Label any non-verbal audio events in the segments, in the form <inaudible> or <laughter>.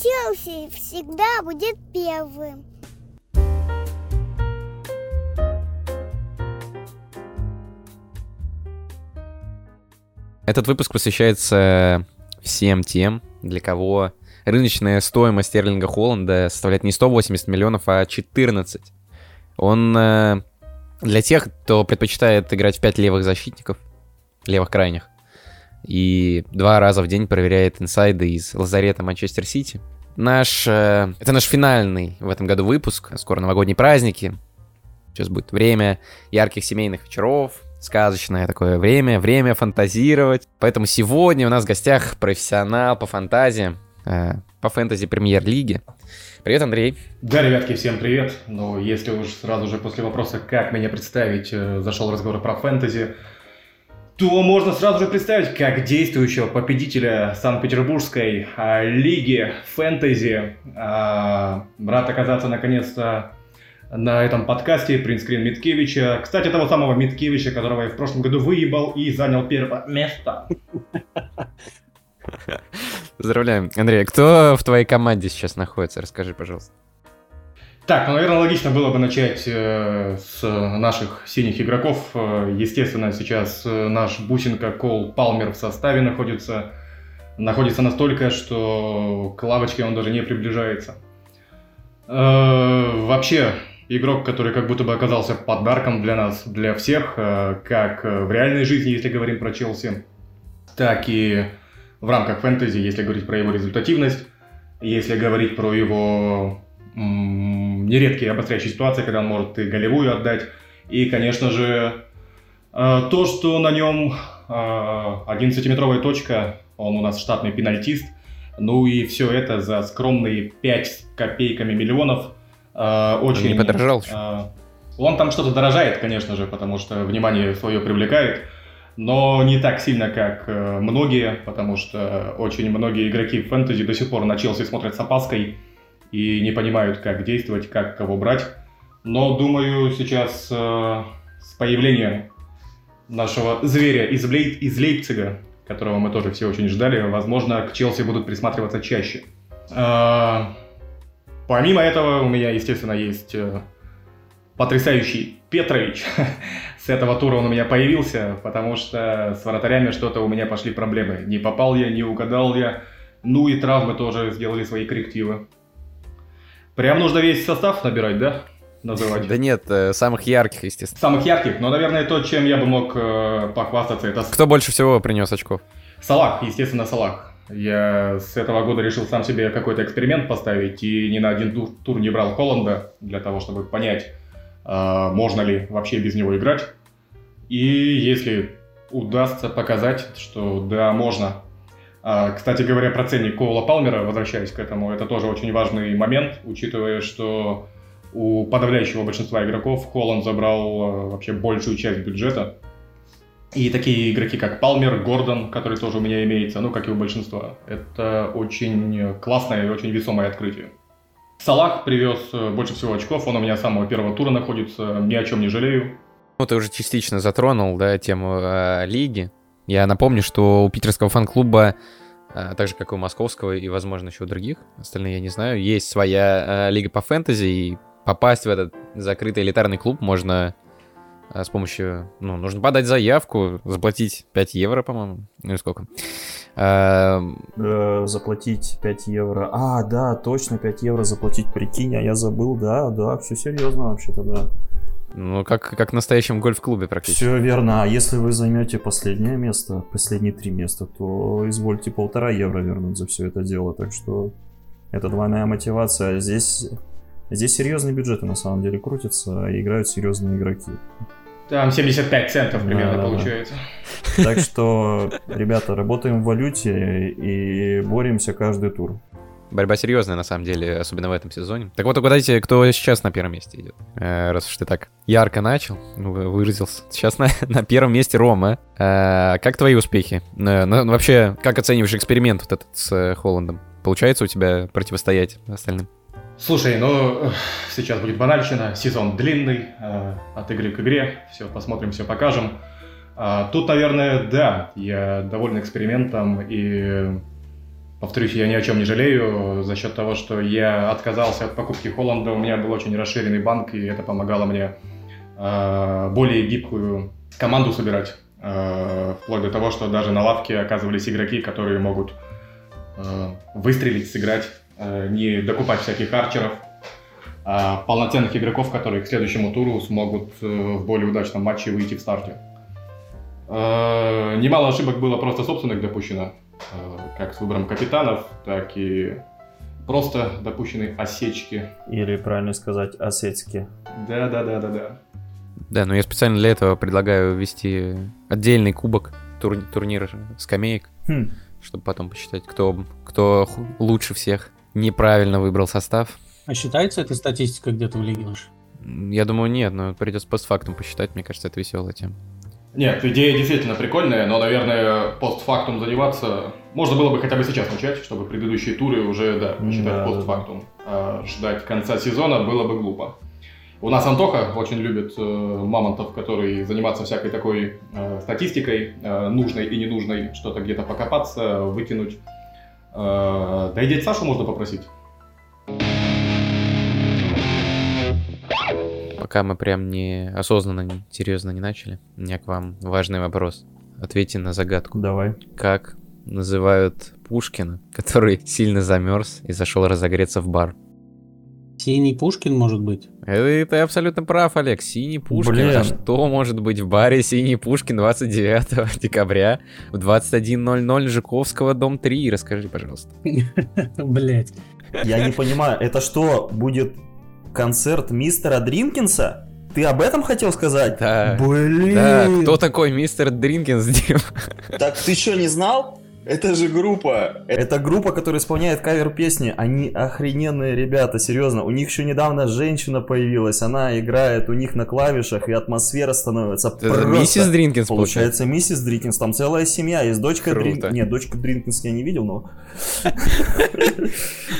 Челси всегда будет первым. Этот выпуск посвящается всем тем, для кого рыночная стоимость Стерлинга Холланда составляет не 180 миллионов, а 14. Он э, для тех, кто предпочитает играть в 5 левых защитников, левых крайних, и два раза в день проверяет инсайды из лазарета Манчестер Сити. Наш, э, это наш финальный в этом году выпуск. Скоро новогодние праздники. Сейчас будет время ярких семейных вечеров, сказочное такое время, время фантазировать. Поэтому сегодня у нас в гостях профессионал по фантазии, э, по фэнтези премьер-лиге. Привет, Андрей. Да, ребятки, всем привет. Ну, если уж сразу же после вопроса, как меня представить, э, зашел разговор про фэнтези, то можно сразу же представить, как действующего победителя Санкт-Петербургской а, лиги фэнтези а, рад оказаться наконец-то на этом подкасте принтскрин Миткевича. Кстати, того самого Миткевича, которого я в прошлом году выебал и занял первое место. <laughs> Поздравляем. Андрей, а кто в твоей команде сейчас находится? Расскажи, пожалуйста. Так, ну, наверное, логично было бы начать э, с наших синих игроков. Э, естественно, сейчас э, наш бусинка Кол Палмер в составе находится. Находится настолько, что к лавочке он даже не приближается. Э, вообще, игрок, который как будто бы оказался подарком для нас, для всех, э, как в реальной жизни, если говорим про Челси, так и в рамках фэнтези, если говорить про его результативность, если говорить про его нередкие обостряющие ситуации, когда он может и голевую отдать. И, конечно же, э, то, что на нем 11-метровая э, точка, он у нас штатный пенальтист, ну и все это за скромные 5 с копейками миллионов. Э, очень... Он не подорожал. Он там что-то дорожает, конечно же, потому что внимание свое привлекает, но не так сильно, как многие, потому что очень многие игроки в фэнтези до сих пор на Челси смотрят с опаской, и не понимают, как действовать, как кого брать. Но думаю, сейчас э, с появлением нашего зверя из, Лей... из Лейпцига, которого мы тоже все очень ждали, возможно, к Челси будут присматриваться чаще. Э, помимо этого, у меня, естественно, есть э, потрясающий Петрович. <laughs> с этого тура он у меня появился, потому что с вратарями что-то у меня пошли проблемы. Не попал я, не угадал я. Ну и травмы тоже сделали свои коррективы. Прям нужно весь состав набирать, да? Называть. Да нет, э, самых ярких, естественно. Самых ярких, но, наверное, то, чем я бы мог э, похвастаться, это... Кто больше всего принес очков? Салах, естественно, Салах. Я с этого года решил сам себе какой-то эксперимент поставить и ни на один тур, тур не брал Холланда для того, чтобы понять, э, можно ли вообще без него играть. И если удастся показать, что да, можно, кстати говоря, про ценник Коула Палмера, возвращаясь к этому, это тоже очень важный момент, учитывая, что у подавляющего большинства игроков Холланд забрал а, вообще большую часть бюджета. И такие игроки, как Палмер, Гордон, который тоже у меня имеется, ну, как и у большинства. Это очень классное и очень весомое открытие. Салах привез э, больше всего очков, он у меня с самого первого тура находится, ни о чем не жалею. Ну, ты уже частично затронул, да, тему э, лиги. Я напомню, что у питерского фан-клуба а, так же, как и у московского и, возможно, еще у других, остальные я не знаю, есть своя э, лига по фэнтези, и попасть в этот закрытый элитарный клуб можно э, с помощью, ну, нужно подать заявку, заплатить 5 евро, по-моему, ну сколько. Э, заплатить 5 евро. А, да, точно, 5 евро заплатить, прикинь, а я забыл, да, да, все серьезно вообще-то, да. Ну, как, как в настоящем гольф-клубе практически. Все верно. А если вы займете последнее место, последние три места, то извольте полтора евро вернуть за все это дело. Так что это двойная мотивация. Здесь, здесь серьезные бюджеты на самом деле крутятся, и играют серьезные игроки. Там 75 центов примерно да, получается. Да. Так что, ребята, работаем в валюте и боремся каждый тур. Борьба серьезная, на самом деле, особенно в этом сезоне. Так вот, угадайте, кто сейчас на первом месте идет. Э, раз уж ты так ярко начал, ну, выразился. Сейчас на, <laughs> на первом месте Рома. Э, как твои успехи? Э, ну, вообще, как оцениваешь эксперимент вот этот с э, Холландом? Получается у тебя противостоять остальным? Слушай, ну, сейчас будет банальщина. Сезон длинный, э, от игры к игре. Все, посмотрим, все покажем. А, тут, наверное, да, я доволен экспериментом и Повторюсь, я ни о чем не жалею. За счет того, что я отказался от покупки Холланда, у меня был очень расширенный банк, и это помогало мне э, более гибкую команду собирать. Э, вплоть до того, что даже на лавке оказывались игроки, которые могут э, выстрелить, сыграть, э, не докупать всяких арчеров, а полноценных игроков, которые к следующему туру смогут э, в более удачном матче выйти в старте. Э, немало ошибок было просто собственных допущено, как с выбором капитанов, так и просто допущены осечки. Или, правильно сказать, осетски. Да-да-да-да-да. Да, но я специально для этого предлагаю ввести отдельный кубок, тур- турнир скамеек, Хм, чтобы потом посчитать, кто, кто лучше всех неправильно выбрал состав. А считается эта статистика где-то в лиге нашей? М, Я думаю, нет, но придется постфактум посчитать. Мне кажется, это веселая тема. Нет, идея действительно прикольная, но, наверное, постфактум заниматься можно было бы хотя бы сейчас начать, чтобы предыдущие туры уже, да, посчитать Да, постфактум. А ждать конца сезона было бы глупо. У нас Антоха очень любит э, мамонтов, который заниматься всякой такой э, статистикой, э, нужной и ненужной, что-то где-то покопаться, вытянуть. Э, да и дядь Сашу можно попросить. Пока мы прям не осознанно, не- серьезно не начали, у меня к вам важный вопрос. Ответьте на загадку. давай. Как называют Пушкина, который сильно замерз и зашел разогреться в бар? Синий Пушкин, может быть? Это ты абсолютно прав, Олег. Синий Пушкин. Блин. А что может быть в баре Синий Пушкин 29 <laughs> декабря в 21.00 Жуковского, дом 3? Расскажи, пожалуйста. <laughs> Блять. Я не понимаю, это что, будет концерт мистера Дринкинса? Ты об этом хотел сказать? Да. Блин. Да, кто такой мистер Дринкинс, Дим? Так ты что, не знал? Это же группа. Это группа, которая исполняет кавер песни. Они охрененные ребята, серьезно. У них еще недавно женщина появилась, она играет у них на клавишах, и атмосфера становится Это просто... Миссис Дринкинс, получается. Получается, миссис Дринкинс, там целая семья, есть дочка. Дринкинс. Нет, дочка Дринкинс я не видел, но... <laughs>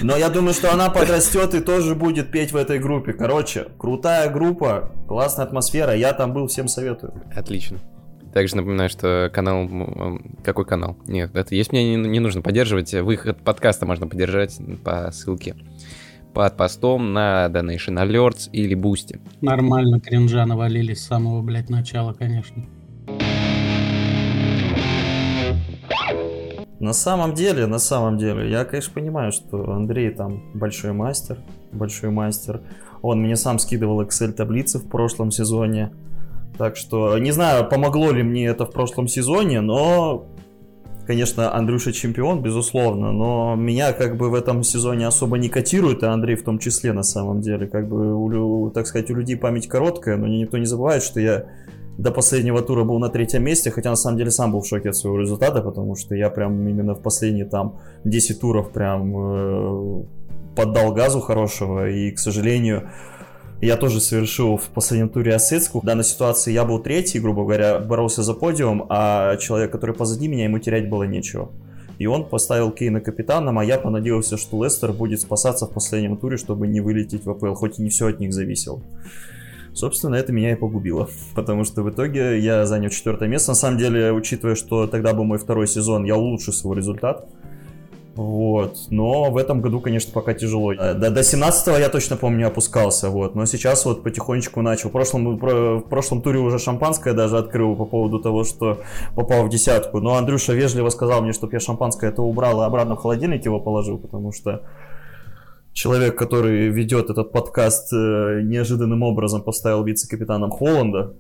Но я думаю, что она подрастет и тоже будет петь в этой группе. Короче, крутая группа, классная атмосфера, я там был, всем советую. Отлично. Также напоминаю, что канал... Какой канал? Нет, это есть мне не, не нужно поддерживать. Выход подкаста можно поддержать по ссылке под постом на Donation Alerts или Boosty. Нормально кринжа навалили с самого, блядь, начала, конечно. На самом деле, на самом деле, я, конечно, понимаю, что Андрей там большой мастер, большой мастер. Он мне сам скидывал Excel-таблицы в прошлом сезоне. Так что, не знаю, помогло ли мне это в прошлом сезоне, но, конечно, Андрюша чемпион, безусловно, но меня как бы в этом сезоне особо не котирует, и Андрей в том числе на самом деле. Как бы, у так сказать, у людей память короткая, но никто не забывает, что я до последнего тура был на третьем месте, хотя на самом деле сам был в шоке от своего результата, потому что я прям именно в последние там 10 туров прям э, поддал газу хорошего, и, к сожалению, я тоже совершил в последнем туре осецку. В данной ситуации я был третий, грубо говоря, боролся за подиум, а человек, который позади меня, ему терять было нечего. И он поставил Кейна капитаном, а я понадеялся, что Лестер будет спасаться в последнем туре, чтобы не вылететь в АПЛ, хоть и не все от них зависело. Собственно, это меня и погубило, <laughs> потому что в итоге я занял четвертое место. На самом деле, учитывая, что тогда был мой второй сезон, я улучшил свой результат. Вот. Но в этом году, конечно, пока тяжело. Э, До, до 17 я точно помню опускался, вот. Но сейчас вот потихонечку начал. В прошлом, про- в прошлом туре уже шампанское даже открыл по поводу того, что попал в десятку. Но Андрюша вежливо сказал мне, чтобы я шампанское это убрал и обратно в холодильник его положил, потому что человек, который ведет этот подкаст, э, неожиданным образом поставил вице-капитаном Холланда.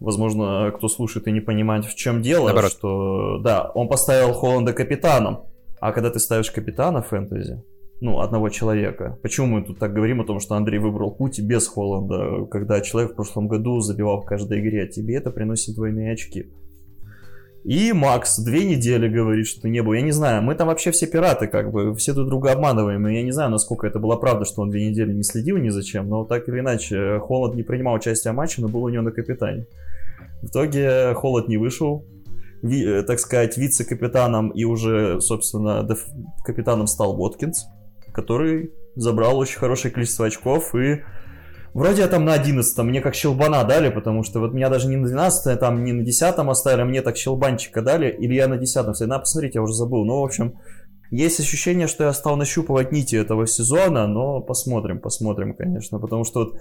Возможно, кто слушает и не понимает, в чем дело, Наоборот. что да, он поставил Холланда капитаном, а когда ты ставишь капитана фэнтези, ну, одного человека. Почему мы тут так говорим о том, что Андрей выбрал путь без Холланда, когда человек в прошлом году забивал в каждой игре, а тебе это приносит двойные очки. И Макс две недели говорит, что не было. Я не знаю, мы там вообще все пираты, как бы, все друг друга обманываем. И я не знаю, насколько это была правда, что он две недели не следил ни за чем, но так или иначе, Холод не принимал участие в матче, но был у него на капитане. В итоге Холод не вышел, э, так сказать, вице-капитаном и уже, собственно, капитаном стал Воткинс, который забрал очень хорошее количество очков и Вроде я там на 11 мне как щелбана дали, потому что вот меня даже не на 12 там не на 10 оставили, а мне так щелбанчика дали, или я на 10 стоял. Надо посмотреть, я уже забыл. Ну, в общем, Есть ощущение, что я стал нащупывать нити этого сезона, но посмотрим, посмотрим, конечно, потому что вот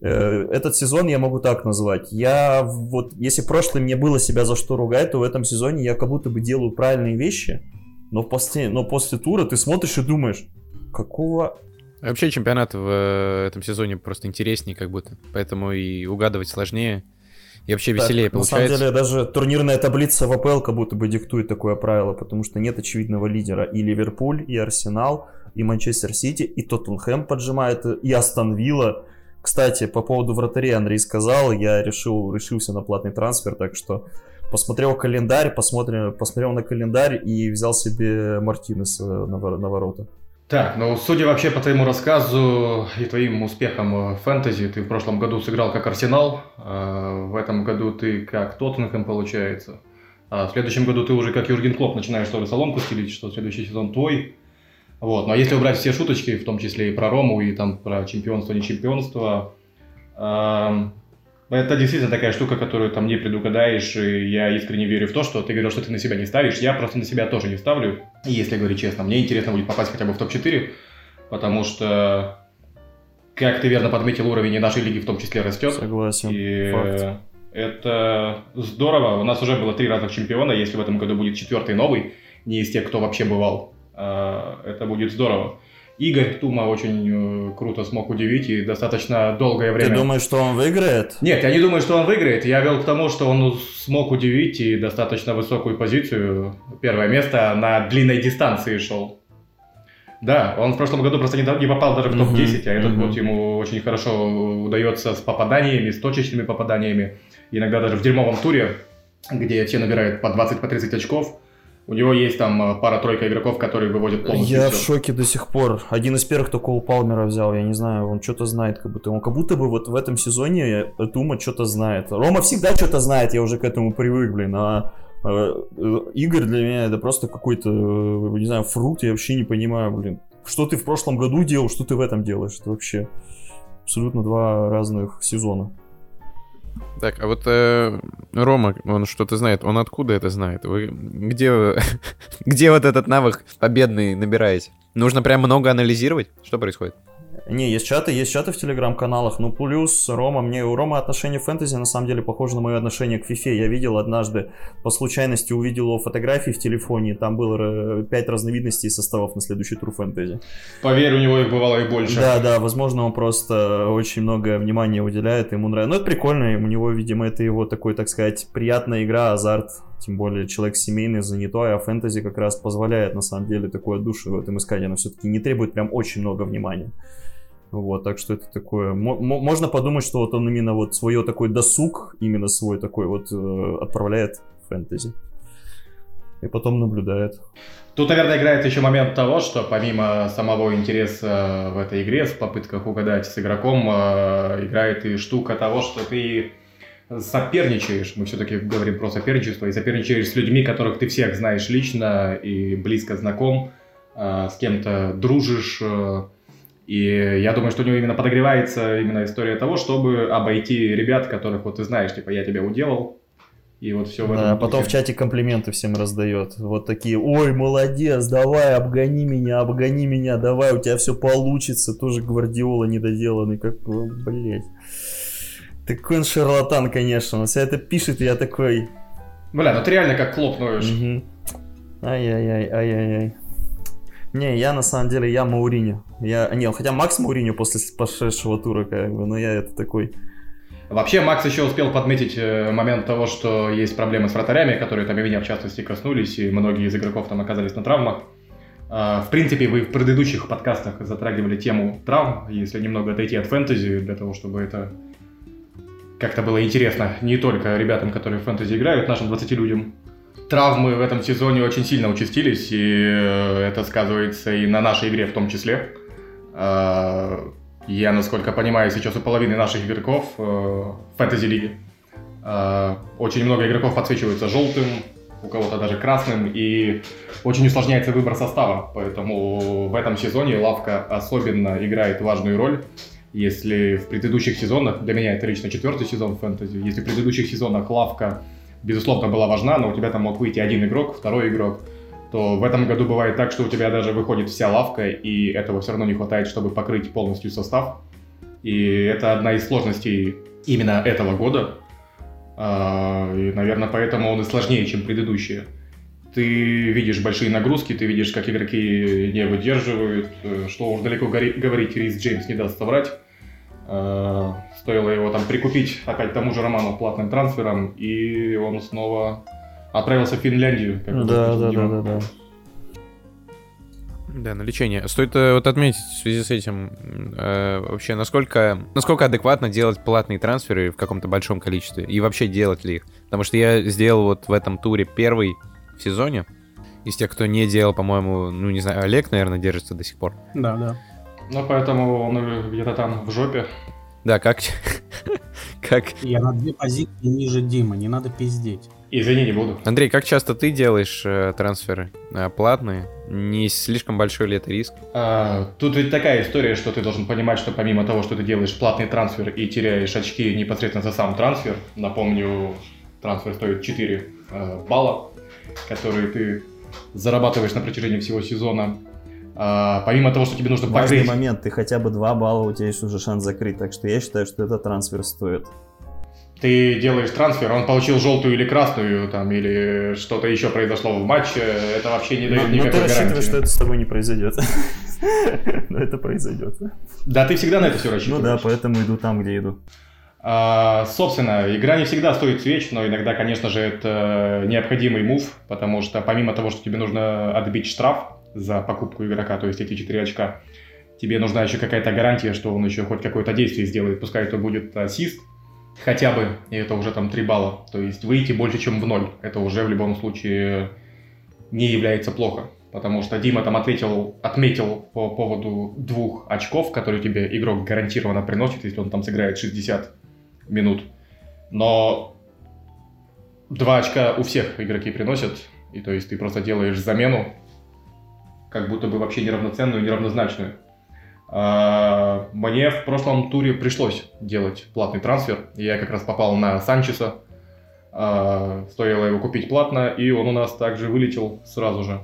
этот сезон я могу так назвать. Я вот, если в прошлом мне было себя за что ругать, то в этом сезоне я как будто бы делаю правильные вещи, но после, но после тура ты смотришь и думаешь, какого Вообще чемпионат в э, этом сезоне просто интереснее как будто, поэтому и угадывать сложнее. И вообще веселее Так, получается. На самом деле, даже турнирная таблица в АПЛ как будто бы диктует такое правило, потому что нет очевидного лидера. И Ливерпуль, и Арсенал, и Манчестер Сити, и Тоттенхэм поджимает, и Астон Вилла. Кстати, по поводу вратарей Андрей сказал, я решил, решился на платный трансфер, так что посмотрел календарь, посмотрел, посмотрел на календарь и взял себе Мартинеса на, вор- на ворота. Так, ну, судя вообще по твоему рассказу и твоим успехам в фэнтези, ты в прошлом году сыграл как Арсенал, а в этом году ты как Тоттенхэм, получается. А в следующем году ты уже как Юрген Клоп начинаешь тоже соломку стелить, что следующий сезон твой. Вот, но если убрать все шуточки, в том числе и про Рому, и там про чемпионство, не чемпионство, ам, это действительно такая штука, которую там не предугадаешь, и я искренне верю в то, что ты говорил, что ты на себя не ставишь, я просто на себя тоже не ставлю, если говорить честно, мне интересно будет попасть хотя бы в топ-4, потому что, как ты верно подметил, уровень и нашей лиги в том числе растет, Согласен. и Факт. это здорово. У нас уже было три разных чемпиона. Если в этом году будет четвертый новый, не из тех, кто вообще бывал, а, это будет здорово. Игорь Тума очень э, круто смог удивить и достаточно долгое Ты время... думаешь, что он выиграет? Нет, я не думаю, что он выиграет. Я вел к тому, что он смог удивить и достаточно высокую позицию. Первое место на длинной дистанции шел. Да, он в прошлом году просто не, попал даже в Мгм, топ-10, а этот мгм. год ему очень хорошо удается с попаданиями, с точечными попаданиями. Иногда даже в дерьмовом туре, где все набирают по 20-30 по 30 очков, у него есть там э, пара-тройка игроков, которые выводят полностью Я в всё. шоке до сих пор. Один из первых, кто Кол Палмера взял, я не знаю, он что-то знает, как будто он как будто бы вот в этом сезоне Тума что-то знает. Рома всегда что-то знает, я уже к этому привык, блин, а э, э, Игорь для меня это просто какой-то, э, не знаю, фрукт, я вообще не понимаю, блин. Что ты в прошлом году делал, что ты в этом делаешь, это вообще абсолютно два разных сезона. Так, а вот э, Рома, он что-то знает. Он откуда это знает? Вы где, <laughs> где вот этот навык победный набираете? Нужно прям много анализировать? Что происходит? Не, есть чаты, есть чаты в телеграм-каналах, ну плюс Рома, мне у Рома отношение фэнтези на самом деле похоже на мое отношение к фифе. Я видел однажды, по случайности увидел его фотографии в телефоне, там было э, пять разновидностей составов на следующий тур фэнтези. Поверь, у него их бывало и больше. Да, да, возможно, он просто очень много внимания уделяет, ему нравится. Ну, это прикольно, у него, видимо, это его такой, так сказать, приятная игра, азарт. Тем более человек семейный, занятой, а фэнтези как раз позволяет, на самом деле, такое душу в этом искать. Оно все-таки не требует прям очень много внимания. Вот, так что это такое... мо- мо- Можно подумать, что вот он именно вот свое такой досуг, именно свой такой вот э, отправляет в фэнтези. И потом наблюдает. Тут, наверное, играет еще момент того, что помимо самого интереса в этой игре, в попытках угадать с игроком, э, играет и штука того, что ты соперничаешь, мы все-таки говорим про соперничество, и соперничаешь с людьми, которых ты всех знаешь лично и близко знаком, э, с кем-то дружишь, э, и я думаю, что у него именно подогревается именно история того, чтобы обойти ребят, которых вот ты знаешь, типа, я тебя уделал, и вот все в этом Да, а потом в чате комплименты всем раздает. Вот такие, ой, молодец, давай, обгони меня, обгони меня, давай, у тебя все получится. Тоже Гвардиола недоделанный, как, блядь. Такой он шарлатан, конечно. Он все это пишет, и я такой... Бля, ну ты реально как Клоп ноешь. мгм. Ай-яй-яй, ай-яй-яй. Не, я на самом деле, я Мауриню. Я, не, хотя Макс Мауриню после прошедшего тура, как бы, но я это такой... Вообще, Макс еще успел подметить э, момент того, что есть проблемы с вратарями, которые там и меня в частности коснулись, и многие из игроков там оказались на травмах. А, В принципе, вы в предыдущих подкастах затрагивали тему травм, если немного отойти от фэнтези, для того, чтобы это как-то было интересно не только ребятам, которые в фэнтези играют, нашим 20 людям. Травмы в этом сезоне очень сильно участились, и э, это сказывается и на нашей игре в том числе. А, Я, насколько понимаю, сейчас у половины наших игроков э, в фэнтези-лиге э, очень много игроков подсвечиваются желтым, у кого-то даже красным, и очень усложняется выбор состава. Поэтому в этом сезоне лавка особенно играет важную роль. Если в предыдущих сезонах, для меня это лично четвертый сезон фэнтези, если в предыдущих сезонах лавка, безусловно, была важна, но у тебя там мог выйти один игрок, второй игрок, то в этом году бывает так, что у тебя даже выходит вся лавка, и этого все равно не хватает, чтобы покрыть полностью состав. И это одна из сложностей именно этого года. А, И, наверное, поэтому он и сложнее, чем предыдущие. Ты видишь большие нагрузки, ты видишь, как игроки не выдерживают. Э, Что уж далеко говорить, Рис Джеймс не даст соврать. Э, Стоило его там прикупить опять тому же Роману платным трансфером, и он снова отправился в Финляндию. как Да, да, да, да, да. Да, на лечение. Стоит э, вот отметить в связи с этим э, вообще, насколько, насколько адекватно делать платные трансферы в каком-то большом количестве, и вообще делать ли их. Потому что я сделал вот в этом туре первый в сезоне. Из тех, кто не делал, по-моему, ну не знаю, Олег, наверное, держится до сих пор. Да, да. Ну, поэтому он где-то там в жопе. Да, как... <laughs> как... Я на две позиции ниже Дима, не надо пиздеть. Извини, не буду. Андрей, как часто ты делаешь э, трансферы э, платные? Не слишком большой ли это риск? А, Тут ведь такая история, что ты должен понимать, что помимо того, что ты делаешь платный трансфер и теряешь очки непосредственно за сам трансфер, напомню, трансфер стоит 4 э, балла, которые ты зарабатываешь на протяжении всего сезона. А, помимо того, что тебе нужно Важный покрыть... момент, ты хотя бы 2 балла, у тебя есть уже шанс закрыть, так что я считаю, что этот трансфер стоит. Ты делаешь трансфер, он получил желтую или красную, там, или что-то еще произошло в матче, это вообще не Но, дает но ты никакой рассчитываешь, гарантии. что это с тобой не произойдет. <laughs> Но это произойдет. Да, ты всегда на это все Ну рассчитываешь. да, поэтому иду там, где иду. А, собственно, игра не всегда стоит свеч, но иногда, конечно же, это необходимый мув, потому что помимо того, что тебе нужно отбить штраф за покупку игрока, то есть эти 4 очка, тебе нужна еще какая-то гарантия, что он еще хоть какое-то действие сделает, пускай это будет ассист, хотя бы, и это уже там 3 балла. То есть выйти больше, чем в ноль, это уже в любом случае не является плохо. Потому что Дима там ответил, отметил по поводу двух очков, которые тебе игрок гарантированно приносит, если он там сыграет 60 минут. Но два очка у всех игроки приносят, и то есть ты просто делаешь замену, как будто бы вообще неравноценную, неравнозначную. А, Мне в прошлом туре пришлось делать платный трансфер. Я как раз попал на Санчеса. А, Стоило его купить платно, и он у нас также вылетел сразу же.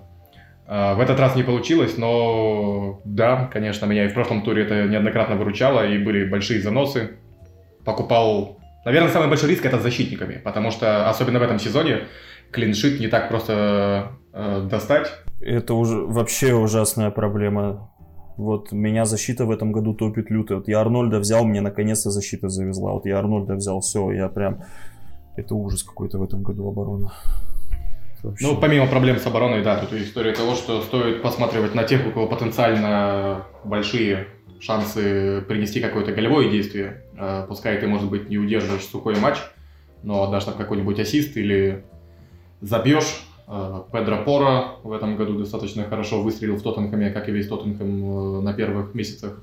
А, В этот раз не получилось, но да, конечно, меня и в прошлом туре это неоднократно выручало, и были большие заносы. Покупал... Наверное, самый большой риск это с защитниками, потому что, особенно в этом сезоне, клиншит не так просто э, достать. Это уже вообще ужасная проблема. Вот меня защита в этом году топит люто. Вот я Арнольда взял, мне наконец-то защита завезла. Вот я Арнольда взял, все, я прям... Это ужас какой-то в этом году оборона. Это вообще- Ну, помимо проблем с обороной, да, тут история того, что стоит посматривать на тех, у кого потенциально большие шансы принести какое-то голевое действие. Э, Пускай ты, может быть, не удерживаешь сухой матч, но отдашь там какой-нибудь ассист или забьешь. Э, Педро Пора в этом году достаточно хорошо выстрелил в Тоттенхэме, как и весь Тоттенхэм э, на первых месяцах.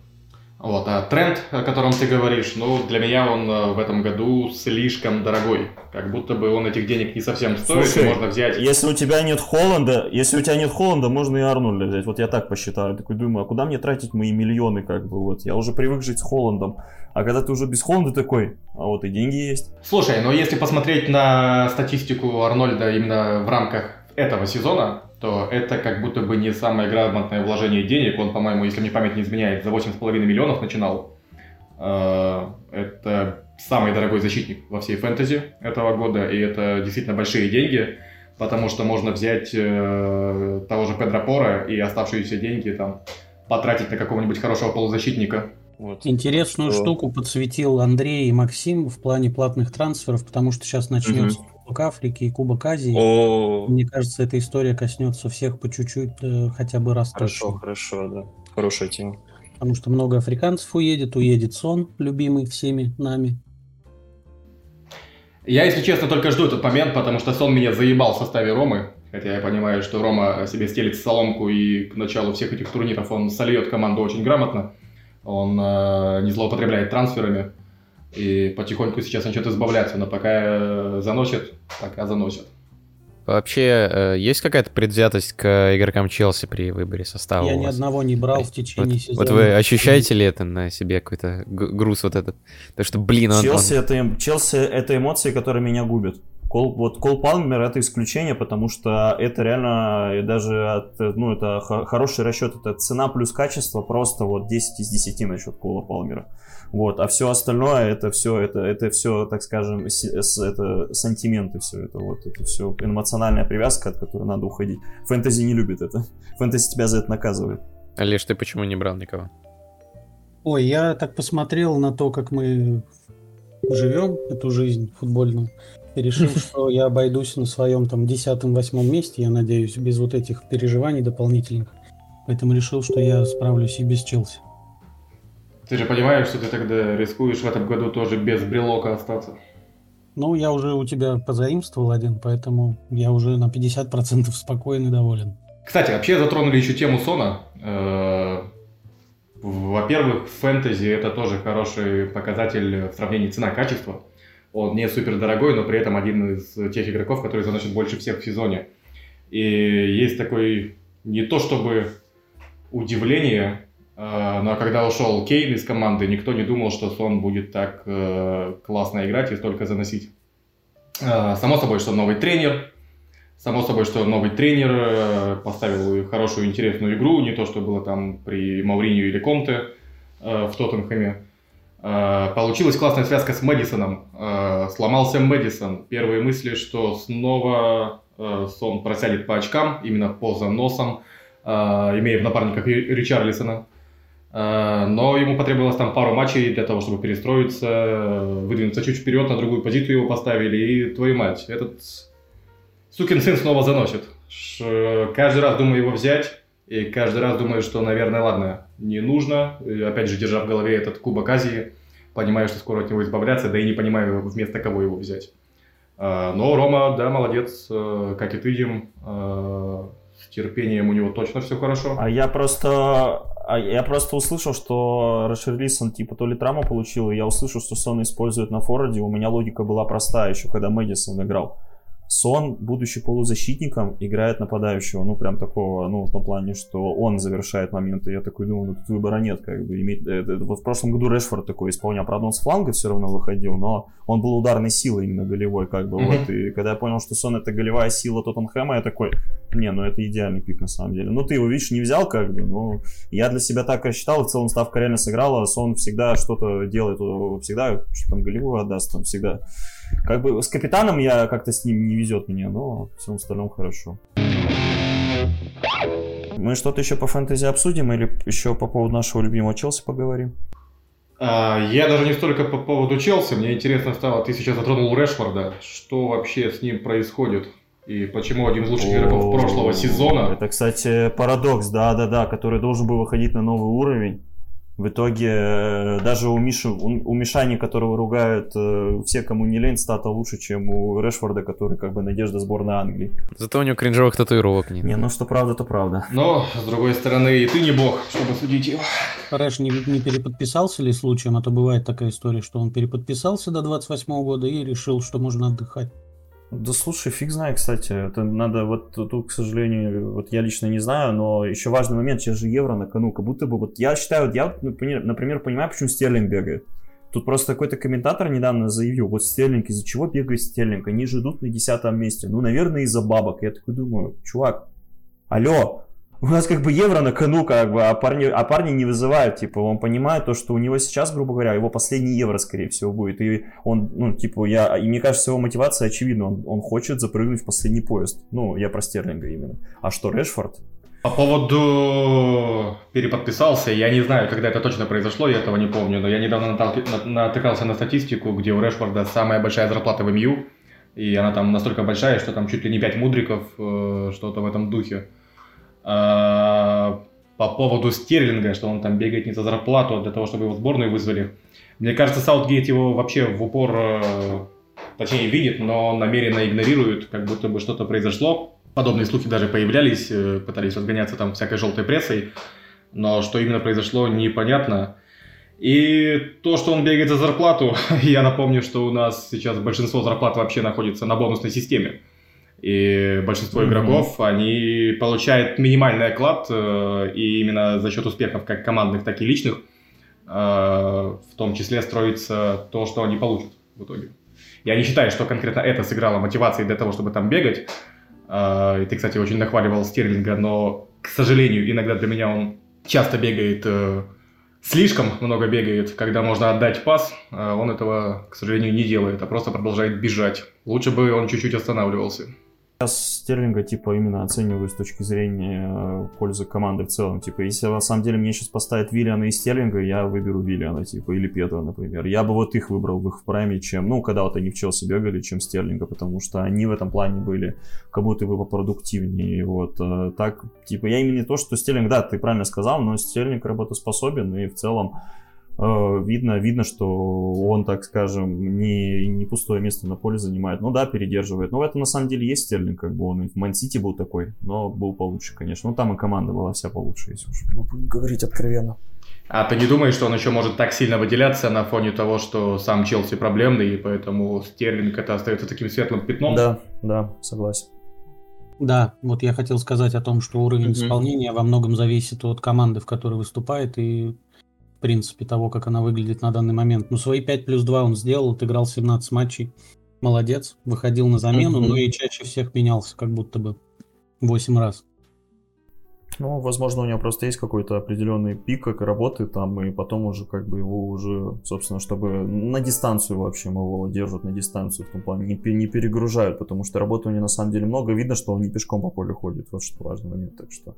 Вот, а тренд, о котором ты говоришь, ну, для меня он э, в этом году слишком дорогой. Как будто бы он этих денег не совсем стоит, и Слушай, можно взять... Если у тебя нет Холланда, если у тебя нет Холланда, можно и Арнольда взять. Вот я так посчитаю. Такой думаю, а куда мне тратить мои миллионы, как бы, вот. Я уже привык жить с Холландом. А когда ты уже без Холланда такой, а вот и деньги есть. Слушай, но если посмотреть на статистику Арнольда именно в рамках этого сезона, то это как будто бы не самое грамотное вложение денег. Он, по-моему, если мне память не изменяет, за 8,5 миллионов начинал. Э, Это самый дорогой защитник во всей фэнтези этого года, и это действительно большие деньги, потому что можно взять э, того же Педро Пора и оставшиеся деньги там потратить на какого-нибудь хорошего полузащитника. Вот. Интересную Что? штуку подсветил Андрей и Максим в плане платных трансферов, потому что сейчас начнется Кубок Африки и Кубок Азии. О, Мне кажется, эта история коснется всех по чуть-чуть, э, хотя бы раз хорошо, точно. хорошо, да. Хорошая тема. Потому что много африканцев уедет, уедет Сон, любимый всеми нами. Я, если честно, только жду этот момент, потому что сон меня заебал в составе Ромы. Хотя я понимаю, что Рома себе стелит соломку, и к началу всех этих турниров он сольет команду очень грамотно. Он э, не злоупотребляет трансферами. И потихоньку сейчас начнет избавляться, но пока э, заносит, пока заносит. Вообще, э, есть какая-то предвзятость к игрокам Челси при выборе состава? Я у ни одного не брал в течение вот, сезона. вот вы ощущаете ли это на себе какой-то груз вот этот? То, что, блин, он... он- Челси, это, эм- Челси это эмоции, которые меня губят. Кол, вот Кол Палмер это исключение, потому что это реально даже от, ну, это хороший расчет, это цена плюс качество просто вот 10 из 10 насчет Кола Палмера. Вот, а все остальное это все, это, это все, так скажем, с, с, это сантименты все это вот, это все эмоциональная привязка, от которой надо уходить. Фэнтези не любит это. Фэнтези тебя за это наказывает. Олеж, ты почему не брал никого? Ой, я так посмотрел на то, как мы живем эту жизнь футбольную, и решил, <laughs> что я обойдусь на своем там десятом-восьмом месте, я надеюсь, без вот этих переживаний дополнительных. Поэтому решил, что я справлюсь и без Челси. Ты же понимаешь, что ты тогда рискуешь в этом году тоже без брелока остаться? Ну, я уже у тебя позаимствовал один, поэтому я уже на 50% спокоен и доволен. Кстати, вообще затронули еще тему Сона. Э, во-первых, фэнтези это тоже хороший показатель в сравнении цена-качество. Он не супер дорогой, но при этом один из тех игроков, который заносит больше всех в сезоне. И есть такой не то чтобы удивление, но когда ушел Кейн из команды, никто не думал, что Сон будет так э, классно играть и столько заносить. Само собой, что новый тренер, Само собой, что новый тренер э, поставил хорошую, интересную игру, не то, что было там при Мауринью или Конте э, в Тоттенхэме. Э, получилась классная связка с Мэдисоном. Сломался Мэдисон. Первые мысли, что снова Сон просядет по очкам, именно по заносам, имея в напарниках Ричарлисона. Но ему потребовалось там пару матчей для того, чтобы перестроиться, выдвинуться чуть вперед, на другую позицию его поставили, и твою мать, этот сукин сын снова заносит. Каждый раз думаю его взять, и каждый раз думаю, что, наверное, ладно, не нужно. И опять же, держа в голове этот Кубок Азии, понимаю, что скоро от него избавляться, да и не понимаю, вместо кого его взять. А, но Рома, да, молодец, э, как и ты, Дим, э, с терпением у него точно все хорошо. А я просто, а я просто услышал, что Рашерлисон типа то ли травму получил, и я услышал, что Сон использует на форварде. У меня логика была простая еще, когда Мэдисон играл. Сон, будучи полузащитником, играет нападающего, ну, прям такого, ну, в том плане, что он завершает моменты. Я такой думаю, ну, тут выбора нет, как бы. Иметь... Это, это, вот в прошлом году Решфорд такой исполнял, правда, он с фланга все равно выходил, но он был ударной силой именно голевой, как бы, mm-hmm. вот. И когда я понял, что Сон это голевая сила Тоттенхэма, я такой, не, ну, это идеальный пик на самом деле. Ну, ты его, видишь, не взял, как бы, но я для себя так рассчитал, в целом ставка реально сыграла, Сон всегда что-то делает, всегда что там голевую отдаст, там всегда как бы с капитаном я как-то с ним не везет мне, но всем остальном хорошо. Мы что-то еще по фэнтези обсудим или еще по поводу нашего любимого Челси поговорим? А, я даже не столько по поводу Челси, мне интересно стало, ты сейчас затронул Решфорда, что вообще с ним происходит? И почему один из лучших игроков прошлого сезона... Это, кстати, парадокс, да-да-да, который должен был выходить на новый уровень в итоге э, даже у Миши, у, Мишани, которого ругают э, все, кому не лень, стата лучше, чем у Решфорда, который как бы надежда сборной Англии. Зато у него кринжовых татуировок нет. Не, ну что правда, то правда. Но, с другой стороны, и ты не бог, чтобы судить его. Рэш не, не переподписался ли случаем? А то бывает такая история, что он переподписался до 28 года и решил, что можно отдыхать. Да слушай, фиг знает, кстати. Это надо, вот тут, к сожалению, вот я лично не знаю, но еще важный момент, сейчас же евро на кону, как будто бы, вот я считаю, вот я, например, например, понимаю, почему Стерлинг бегает. Тут просто какой-то комментатор недавно заявил, вот Стерлинг, из-за чего бегает Стерлинг? Они же идут на десятом месте. Ну, наверное, из-за бабок. Я такой думаю, чувак, алло, у нас как бы евро на кону, как бы, а парни, а парни не вызывают, типа, он понимает то, что у него сейчас, грубо говоря, его последний евро, скорее всего, будет, и он, ну, типа, я, и мне кажется, его мотивация очевидна, он, он хочет запрыгнуть в последний поезд, ну, я про Стерлинга именно. А что, Решфорд? По поводу переподписался, я не знаю, когда это точно произошло, я этого не помню, но я недавно натыкался на статистику, где у Решфорда самая большая зарплата в МЮ, и она там настолько большая, что там чуть ли не 5 мудриков, э, что-то в этом духе. А, по поводу Стерлинга, что он там бегает не за зарплату, а для того, чтобы его в сборную вызвали. Мне кажется, Саутгейт его вообще в упор, э, точнее, видит, но намеренно игнорирует, как будто бы что-то произошло. Подобные слухи даже появлялись, э, пытались разгоняться там всякой желтой прессой, но что именно произошло, непонятно. И то, что он бегает за зарплату, <laughs> я напомню, что у нас сейчас большинство зарплат вообще находится на бонусной системе. И большинство mm-hmm. игроков, они получают минимальный оклад, э, и именно за счет успехов как командных, так и личных, э, в том числе строится то, что они получат в итоге. Я не считаю, что конкретно это сыграло мотивацией для того, чтобы там бегать. А, И ты, кстати, очень нахваливал Стерлинга, но, к сожалению, иногда для меня он часто бегает, э, слишком много бегает, когда можно отдать пас. Он этого, к сожалению, не делает, а просто продолжает бежать. Лучше бы он чуть-чуть останавливался. Я Стерлинга, типа, именно оцениваю с точки зрения э, пользы команды в целом. Типа, если на самом деле мне сейчас поставят Виллиана и Стерлинга, я выберу Виллиана, типа, или Петра, например. Я бы вот их выбрал в их прайме, чем, ну, когда вот они в Челси бегали, чем Стерлинга, потому что они в этом плане были как будто бы попродуктивнее. Вот, э, так, типа, я именно то, что Стерлинг, да, ты правильно сказал, но Стерлинг работоспособен, и в целом видно, видно, что он, так скажем, не, не пустое место на поле занимает. Ну да, передерживает. Но в этом на самом деле есть Стерлинг, как бы он и в Ман-Сити был такой, но был получше, конечно. Ну там и команда была вся получше, если уж мы будем говорить откровенно. А ты не думаешь, что он еще может так сильно выделяться на фоне того, что сам Челси проблемный, и поэтому Стерлинг это остается таким светлым пятном? Да, да, согласен. Да, вот я хотел сказать о том, что уровень исполнения во многом зависит от команды, в которой выступает, и в принципе того, как она выглядит на данный момент. Ну, свои 5 плюс 2 он сделал, отыграл 17 матчей. Молодец, выходил на замену, Мгм. но и чаще всех менялся, как будто бы 8 раз. Ну, возможно, у него просто есть какой-то определенный пик как работы там, и потом уже как бы его уже, собственно, чтобы на дистанцию вообще его держат на дистанцию, в том плане не, не перегружают, потому что работы у него на самом деле много, видно, что он не пешком по полю ходит, вот что важный момент, так что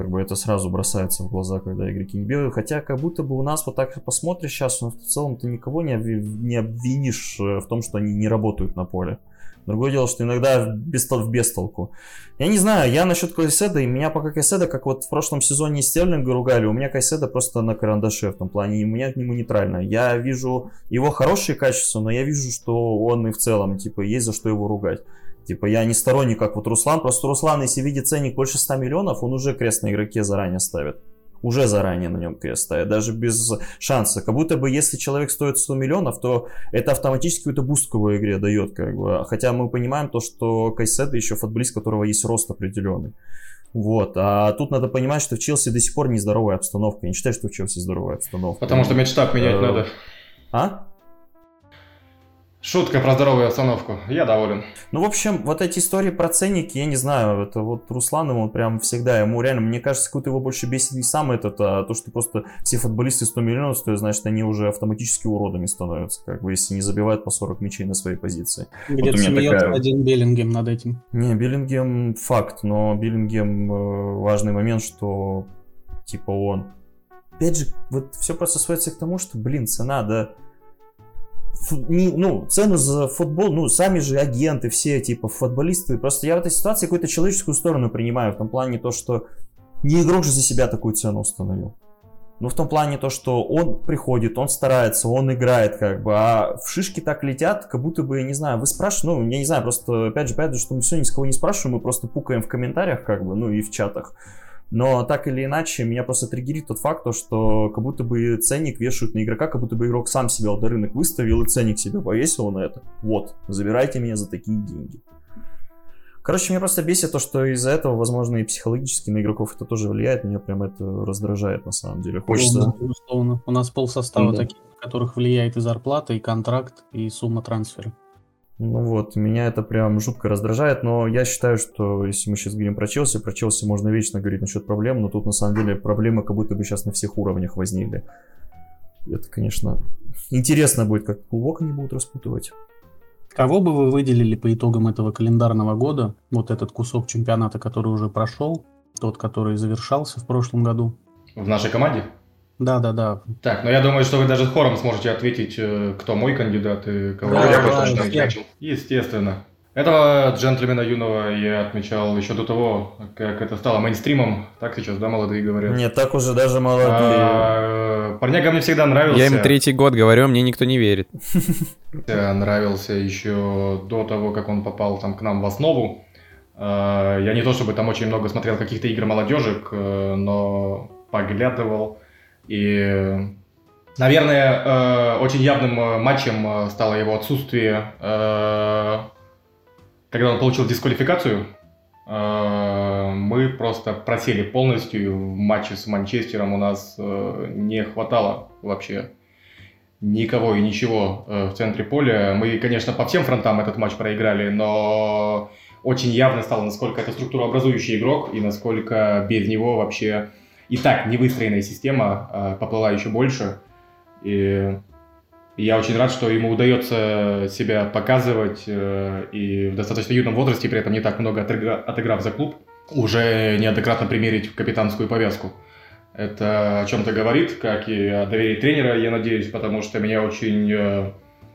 как бы это сразу бросается в глаза, когда игроки не бегают, хотя как будто бы у нас вот так посмотришь сейчас, но в целом ты никого не, не обвинишь э, в том, что они не работают на поле. Другое дело, что иногда без, в бестолку. Я не знаю, я насчет Кайседа, и меня пока Кайседа, как вот в прошлом сезоне Стерлинга ругали, у меня Кайседа просто на карандаше в том плане, и у меня к нему нейтрально. Я вижу его хорошие качества, но я вижу, что он и в целом, типа, есть за что его ругать. Типа, я не сторонник, как вот Руслан, просто Руслан, если видит ценник больше 100 миллионов, он уже крест на игроке заранее ставит. Уже заранее на нем крест ставит, даже без шанса. Как будто бы, если человек стоит 100 миллионов, то это автоматически какой-то буст игре дает, как бы. Хотя мы понимаем то, что Кайседо еще футболист, у которого есть рост определенный. Вот. А тут надо понимать, что в Челси до сих пор нездоровая обстановка. Я не считаю, что в Челси здоровая обстановка. Потому что медштаб менять Э, надо. А? Шутка про здоровую остановку. Я доволен. Ну, в общем, вот эти истории про ценники, я не знаю, это вот Руслан ему прям всегда, ему реально, мне кажется, какой-то его больше бесит не сам этот, а то, что просто все футболисты 100 миллионов стоят, значит, они уже автоматически уродами становятся, как бы, если не забивают по 40 мячей на своей позиции. Где-то меня смеется такая- один Беллингем над этим. Не, Биллингем факт, но Биллингем э, важный момент, что типа он. Опять же, вот все просто сводится к тому, что, блин, цена, да. Не- ну, цену за футбол, ну, сами же агенты, все, типа, футболисты. Просто я в этой ситуации какую-то человеческую сторону принимаю, в том плане то, что не игрок же за себя такую цену установил. Ну, в том плане то, что он приходит, он старается, он играет, как бы, а в шишки так летят, как будто бы, я не знаю, вы спрашиваете, ну, я не знаю, просто, опять же, понятно, что мы все ни с кого не спрашиваем, мы просто пукаем в комментариях, как бы, ну, и в чатах. Но так или иначе, меня просто триггерит тот факт, то, что как будто бы ценник вешают на игрока, как будто бы игрок сам себя на рынок выставил и ценник себе повесил на это. Вот, забирайте меня за такие деньги. Короче, меня просто бесит то, что из-за этого, возможно, и психологически на игроков это тоже влияет. Меня прям это раздражает на самом деле. Хочется... Условно, условно. У нас полсостава Да. таких, на которых влияет и зарплата, и контракт, и сумма трансфера. Ну вот, меня это прям жутко раздражает, но я считаю, что если мы сейчас говорим про Челси, про Челси можно вечно говорить насчет проблем, но тут на самом деле проблемы как будто бы сейчас на всех уровнях возникли. Это, конечно, интересно будет, как глубоко они будут распутывать. Кого бы вы выделили по итогам этого календарного года? Вот этот кусок чемпионата, который уже прошел, тот, который завершался в прошлом году. В нашей команде? Да-да-да. Так, ну я думаю, что вы даже хором сможете ответить, э, кто мой кандидат и кого Да, я да, точно отметил. Естественно. Этого джентльмена юного я отмечал еще до того, как это стало мейнстримом. Так сейчас, да, молодые говорят? Нет, так уже даже молодые. А, Парняга мне всегда нравился. Я им третий год говорю, мне никто не верит. Нравился еще до того, как он попал там к нам в основу. Э, Я не то чтобы там очень много смотрел каких-то игр молодежек, э, но поглядывал. И, наверное, э, очень явным э, матчем э, стало его отсутствие, когда он получил дисквалификацию. Мы просто просели полностью. В матче с Манчестером у нас не хватало вообще никого и ничего в центре поля. Мы, конечно, по всем фронтам этот матч проиграли, но очень явно стало, насколько это структурообразующий игрок и насколько без него вообще и так невыстроенная система э, поплыла еще больше. И я очень рад, что ему удается себя показывать э, и в достаточно юном возрасте, при этом не так много отыграв за клуб, уже неоднократно примерить капитанскую повязку. Это о чем-то говорит, как и о доверии тренера, я надеюсь, потому что меня очень э,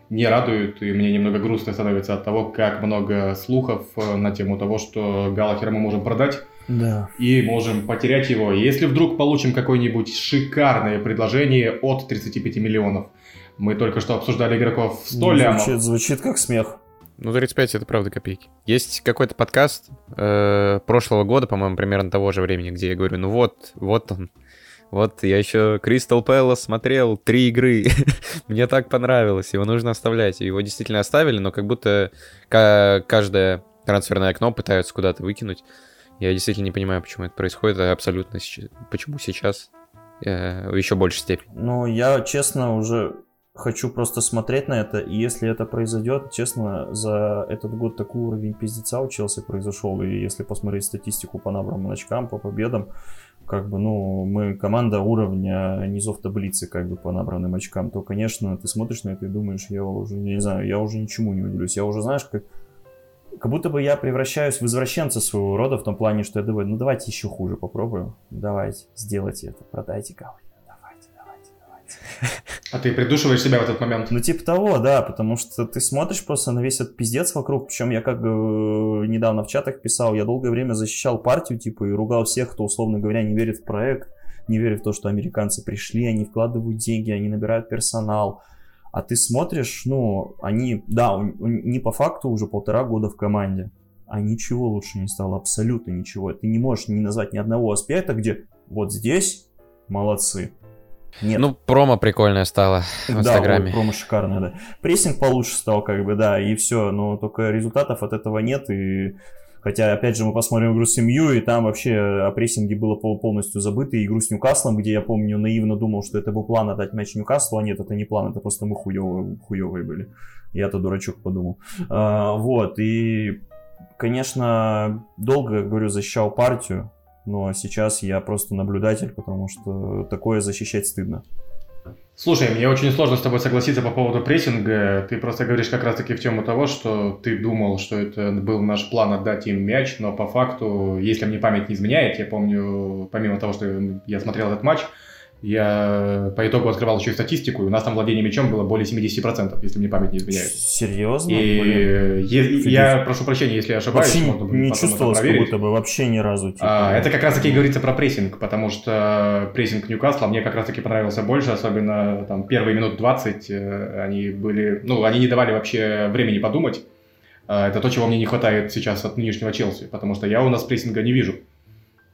не радует, и мне немного грустно становится от того, как много слухов э, на тему того, что Галахера мы можем продать, Да. и можем потерять его. Если вдруг получим какое-нибудь шикарное предложение от 35 миллионов, мы только что обсуждали игроков в 100 лямов. Звучит, звучит как смех. Ну, 35 это правда копейки. Есть какой-то подкаст э, прошлого года, по-моему, примерно того же времени, где я говорю, ну вот, вот он. Вот я еще Кристал Пэлас смотрел три игры. <laughs> Мне так понравилось. Его нужно оставлять. Его действительно оставили, но как будто ка- каждое трансферное окно пытаются куда-то выкинуть. Я действительно не понимаю, почему это происходит. а Абсолютно сейчас- почему сейчас э, еще большей степени. Ну, я, честно, уже хочу просто смотреть на это, и если это произойдет, честно, за этот год такой уровень пиздеца у Челси произошел, и если посмотреть статистику по набранным очкам, по победам, как бы, ну, мы команда уровня низов таблицы, как бы, по набранным очкам, то, конечно, ты смотришь на это и думаешь, я уже, не знаю, я уже ничему не удивлюсь. Я уже, знаешь, как, как будто бы я превращаюсь в извращенца своего рода в том плане, что я думаю, ну, давайте еще хуже попробуем, давайте, сделайте это, продайте Галли, давайте, давайте, давайте. А ты придушиваешь себя в этот момент? Ну, типа того, да, потому что ты смотришь просто на весь этот пиздец вокруг, причем я как бы недавно в чатах писал, я долгое время защищал партию, типа, и ругал всех, кто, условно говоря, не верит в проект, не верит в то, что американцы пришли, они вкладывают деньги, они набирают персонал, а ты смотришь, ну, они, да, не по факту уже полтора года в команде, а ничего лучше не стало, абсолютно ничего. Ты не можешь не назвать ни одного аспекта, где вот здесь молодцы. Нет. Ну, промо прикольное стало в Да, Инстаграме. ой, промо шикарная, да. Прессинг получше стал, как бы, да, и все, но только результатов от этого нет, и Хотя, опять же, мы посмотрим игру с МЮ, и там вообще о прессинге было пол- полностью забыто. И игру с Ньюкаслом, где я помню, наивно думал, что это был план отдать мяч Ньюкаслу, а нет, это не план, это просто мы хуёвые, хуёвые были. Я-то дурачок подумал. А, вот, и, конечно, долго, говорю, защищал партию, но сейчас я просто наблюдатель, потому что такое защищать стыдно. Слушай, мне очень сложно с тобой согласиться по поводу прессинга. Ты просто говоришь как раз-таки в тему того, что ты думал, что это был наш план отдать им мяч, но по факту, если мне память не изменяет, я помню, помимо того, что я смотрел этот матч, я по итогу открывал еще и статистику, и у нас там владение мячом было более 70%, если мне память не изменяет. Серьезно? И Блин. я прошу прощения, если я ошибаюсь. Вообще можно не чувствовалось, как будто бы вообще ни разу. типа. А, это как раз таки и говорится про прессинг, потому что прессинг Ньюкасла мне как раз таки понравился больше, особенно там первые минут 20 э, они были, ну, они не давали вообще времени подумать. А, Это то, чего мне не хватает сейчас от нынешнего Челси, потому что я у нас прессинга не вижу.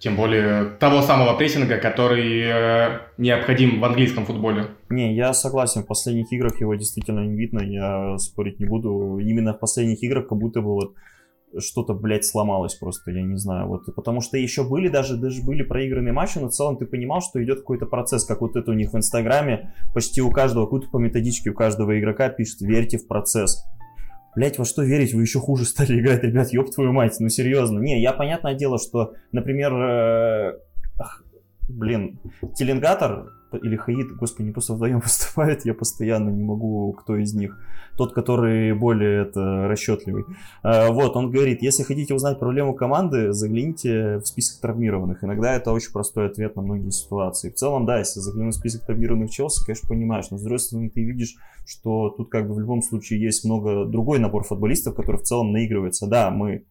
Тем более того самого прессинга, который э, необходим в английском футболе. Не, я согласен, в последних играх его действительно не видно, я спорить не буду. Именно в последних играх как будто бы вот что-то, блядь, сломалось просто, я не знаю. Вот, потому что еще были даже, даже были проигранные матчи, но в целом ты понимал, что идет какой-то процесс, как вот это у них в Инстаграме, почти у каждого, какую-то по методичке у каждого игрока пишет, верьте в процесс. Блять, во что верить? Вы еще хуже стали играть, ребят, ёб твою мать, ну серьезно. Не, я понятное дело, что, например, э, ах, блин, Теленгатор или Хаид, господи, не просто вдвоем <laughs> выступают, я постоянно не могу, кто из них. Тот, который более это, расчетливый. А, вот, он говорит, если хотите узнать проблему команды, загляните в список травмированных. Иногда это очень простой ответ на многие ситуации. В целом, да, если заглянуть в список травмированных Челси, конечно, понимаешь, но с другой стороны, ты видишь, что тут как бы в любом случае есть много другой набор футболистов, который в целом наигрывается. Да, мы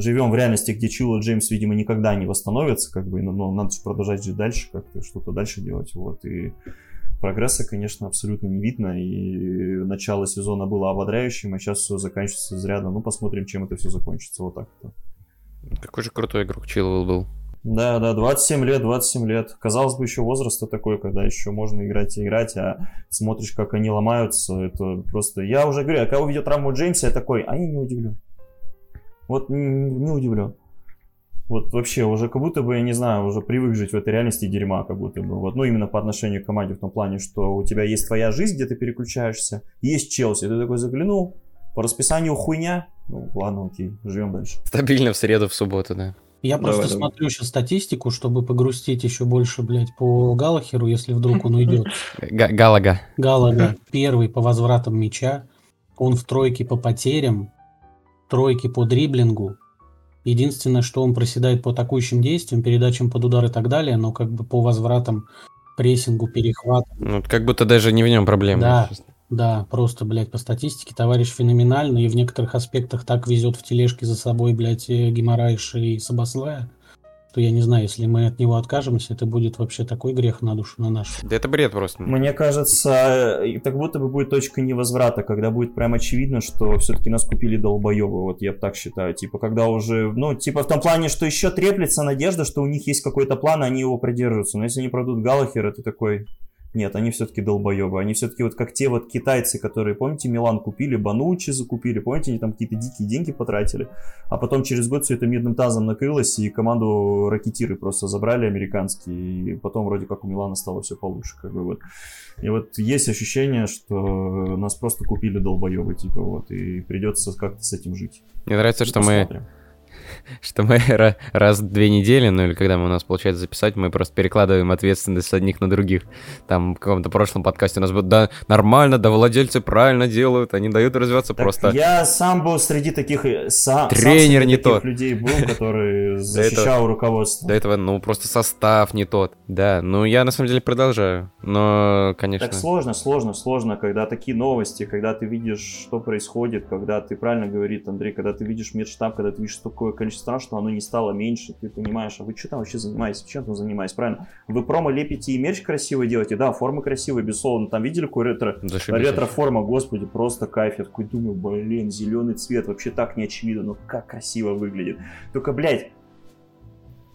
живем в реальности, где Чило Джеймс, видимо, никогда не восстановится, как бы, но, но надо же продолжать жить дальше, как-то что-то дальше делать, вот, и прогресса, конечно, абсолютно не видно, и начало сезона было ободряющим, а сейчас все заканчивается изрядно, ну, посмотрим, чем это все закончится, вот так вот. Какой же крутой игрок Чилвелл был. Да, да, 27 лет, 27 лет. Казалось бы, еще возраст такой, когда еще можно играть и играть, а смотришь, как они ломаются, это просто... Я уже говорю, я когда увидел травму Джеймса, я такой, а я не удивлен. Вот не удивлен. Вот вообще уже как будто бы, я не знаю, уже привык жить в этой реальности дерьма, как будто бы. Вот. Ну, именно по отношению к команде в том плане, что у тебя есть твоя жизнь, где ты переключаешься, есть Челси, ты такой заглянул, по расписанию хуйня, ну ладно, окей, живем дальше. Стабильно в среду, в субботу, да. Я Давай, просто давай. смотрю сейчас статистику, чтобы погрустить еще больше, блядь, по Галахеру, если вдруг он уйдет. Га- Галага. Галага первый по возвратам мяча, он в тройке по потерям, тройке по дриблингу. Единственное, что он проседает по атакующим действиям, передачам под удар и так далее, но как бы по возвратам, прессингу, перехвату. Ну, как будто даже не в нем проблема. Да. Да, просто, блядь, по статистике товарищ феноменальный, и в некоторых аспектах так везет в тележке за собой, блядь, э, Гимарайша и Сабаслая, то я не знаю, если мы от него откажемся, это будет вообще такой грех на душу, на нашу. Да это бред просто. Мне кажется, и так будто бы будет точка невозврата, когда будет прям очевидно, что все-таки нас купили долбоебы, вот я так считаю. Типа, когда уже, ну, типа в том плане, что еще треплется надежда, что у них есть какой-то план, они его продержатся. Но если они продадут Галахера, ты такой... Нет, они все-таки долбоебы. Они все-таки вот как те вот китайцы, которые, помните, Милан купили, Банучи закупили, помните, они там какие-то дикие деньги потратили, а потом через год все это медным тазом накрылось, и команду ракетиры просто забрали американские, и потом вроде как у Милана стало все получше, как бы вот. И вот есть ощущение, что нас просто купили долбоебы, типа вот, и придется как-то с этим жить. Мне нравится, что мы, Посмотрим. <laughs> что мы ра- раз в две недели, ну или когда мы у нас получается записать, мы просто перекладываем ответственность с одних на других. Там в каком-то прошлом подкасте у нас было, да, нормально, да, владельцы правильно делают, они дают развиваться Так просто. Я сам был среди таких, э, сам, сам Тренер среди не таких тот. людей был, <laughs> который защищал руководство. До этого, ну, просто состав не тот. Да, ну я на самом деле продолжаю. Но, конечно... Так сложно, сложно, сложно, когда такие новости, когда ты видишь, что происходит, когда ты, правильно говорит Андрей, когда ты видишь медштаб, когда ты видишь такое количество стран, что оно не стало меньше, ты понимаешь, а вы что там вообще занимаетесь, чем там занимаетесь, правильно? Вы промо лепите и мерч красивый делаете, да, формы красивые, безусловно, там видели какой ретро? Ретро-форма, господи, просто кайф. Я такой думаю, блин, зеленый цвет, вообще так не очевидно, но как красиво выглядит. Только, блядь,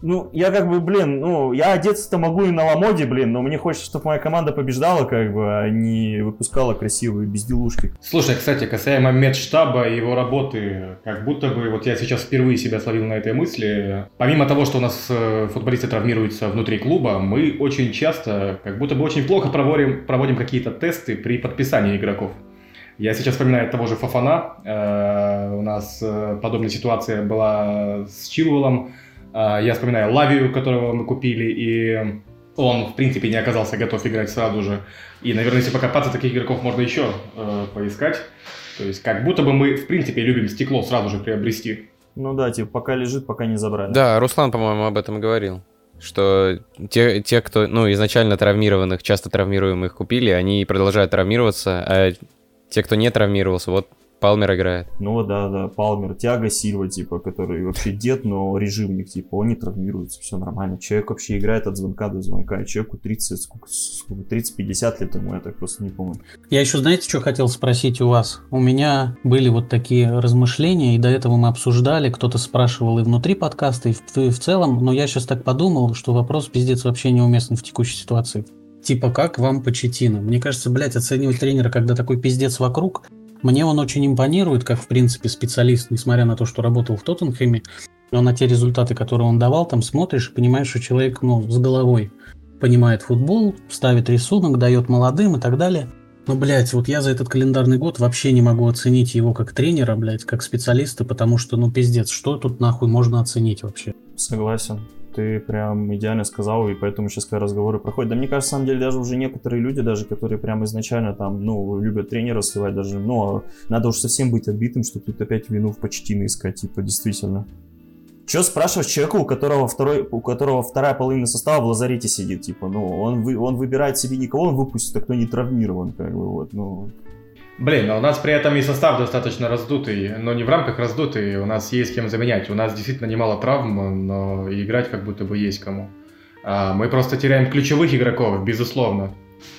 ну, я как бы, блин, ну, я одеться-то могу и на ламоде, блин, но мне хочется, чтобы моя команда побеждала, как бы, а не выпускала красивые безделушки. Слушай, кстати, касаемо медштаба и его работы, как будто бы, вот я сейчас впервые себя словил на этой мысли, помимо того, что у нас э, футболисты травмируются внутри клуба, мы очень часто, как будто бы очень плохо проводим, проводим какие-то тесты при подписании игроков. Я сейчас вспоминаю того же Фафана, Э, у нас э, подобная ситуация была с Чилвеллом, я вспоминаю Лавию, которого мы купили, и он, в принципе, не оказался готов играть сразу же. И, наверное, если покопаться, таких игроков можно еще э, поискать. То есть, как будто бы мы, в принципе, любим стекло сразу же приобрести. Ну да, типа, пока лежит, пока не забрали. Да, Руслан, по-моему, об этом говорил. Что те, те, кто, ну, изначально травмированных, часто травмируемых купили, они продолжают травмироваться, а те, кто не травмировался, вот Палмер играет. Ну да, да, Палмер, Тиаго Сильва, типа, который вообще дед, но режимник, типа, он не травмируется, все нормально. Человек вообще играет от звонка до звонка, и человеку 30, сколько, сколько 30-50 лет ему, я так просто не помню. Я еще, знаете, что хотел спросить у вас? У меня были вот такие размышления, и до этого мы обсуждали, кто-то спрашивал и внутри подкаста, и в, и в целом, но я сейчас так подумал, что вопрос пиздец вообще неуместен в текущей ситуации. Типа, как вам Почетина? Мне кажется, блядь, оценивать тренера, когда такой пиздец вокруг, мне он очень импонирует, как, в принципе, специалист, несмотря на то, что работал в Тоттенхэме, но на те результаты, которые он давал, там смотришь и понимаешь, что человек, ну, с головой понимает футбол, ставит рисунок, дает молодым и так далее. Но, блядь, вот я за этот календарный год вообще не могу оценить его как тренера, блядь, как специалиста, потому что, ну, пиздец, что тут нахуй можно оценить вообще? Согласен. Ты прям идеально сказал, и поэтому сейчас когда разговоры проходят. Да мне кажется, на самом деле, даже уже некоторые люди, даже которые прям изначально там, ну, любят тренера сливать, даже, ну, а надо уж совсем быть отбитым, чтобы тут опять вину в почтины искать, типа, действительно. Че спрашиваешь человека, у которого, второй, у которого вторая половина состава в лазарете сидит, типа, ну, он, вы, он выбирает себе никого, он выпустит, а кто не травмирован, как бы, вот, ну, Блин, а у нас при этом и состав достаточно раздутый, но не в рамках раздутый, у нас есть кем заменять. У нас действительно немало травм, но играть как будто бы есть кому. А, мы просто теряем ключевых игроков, безусловно.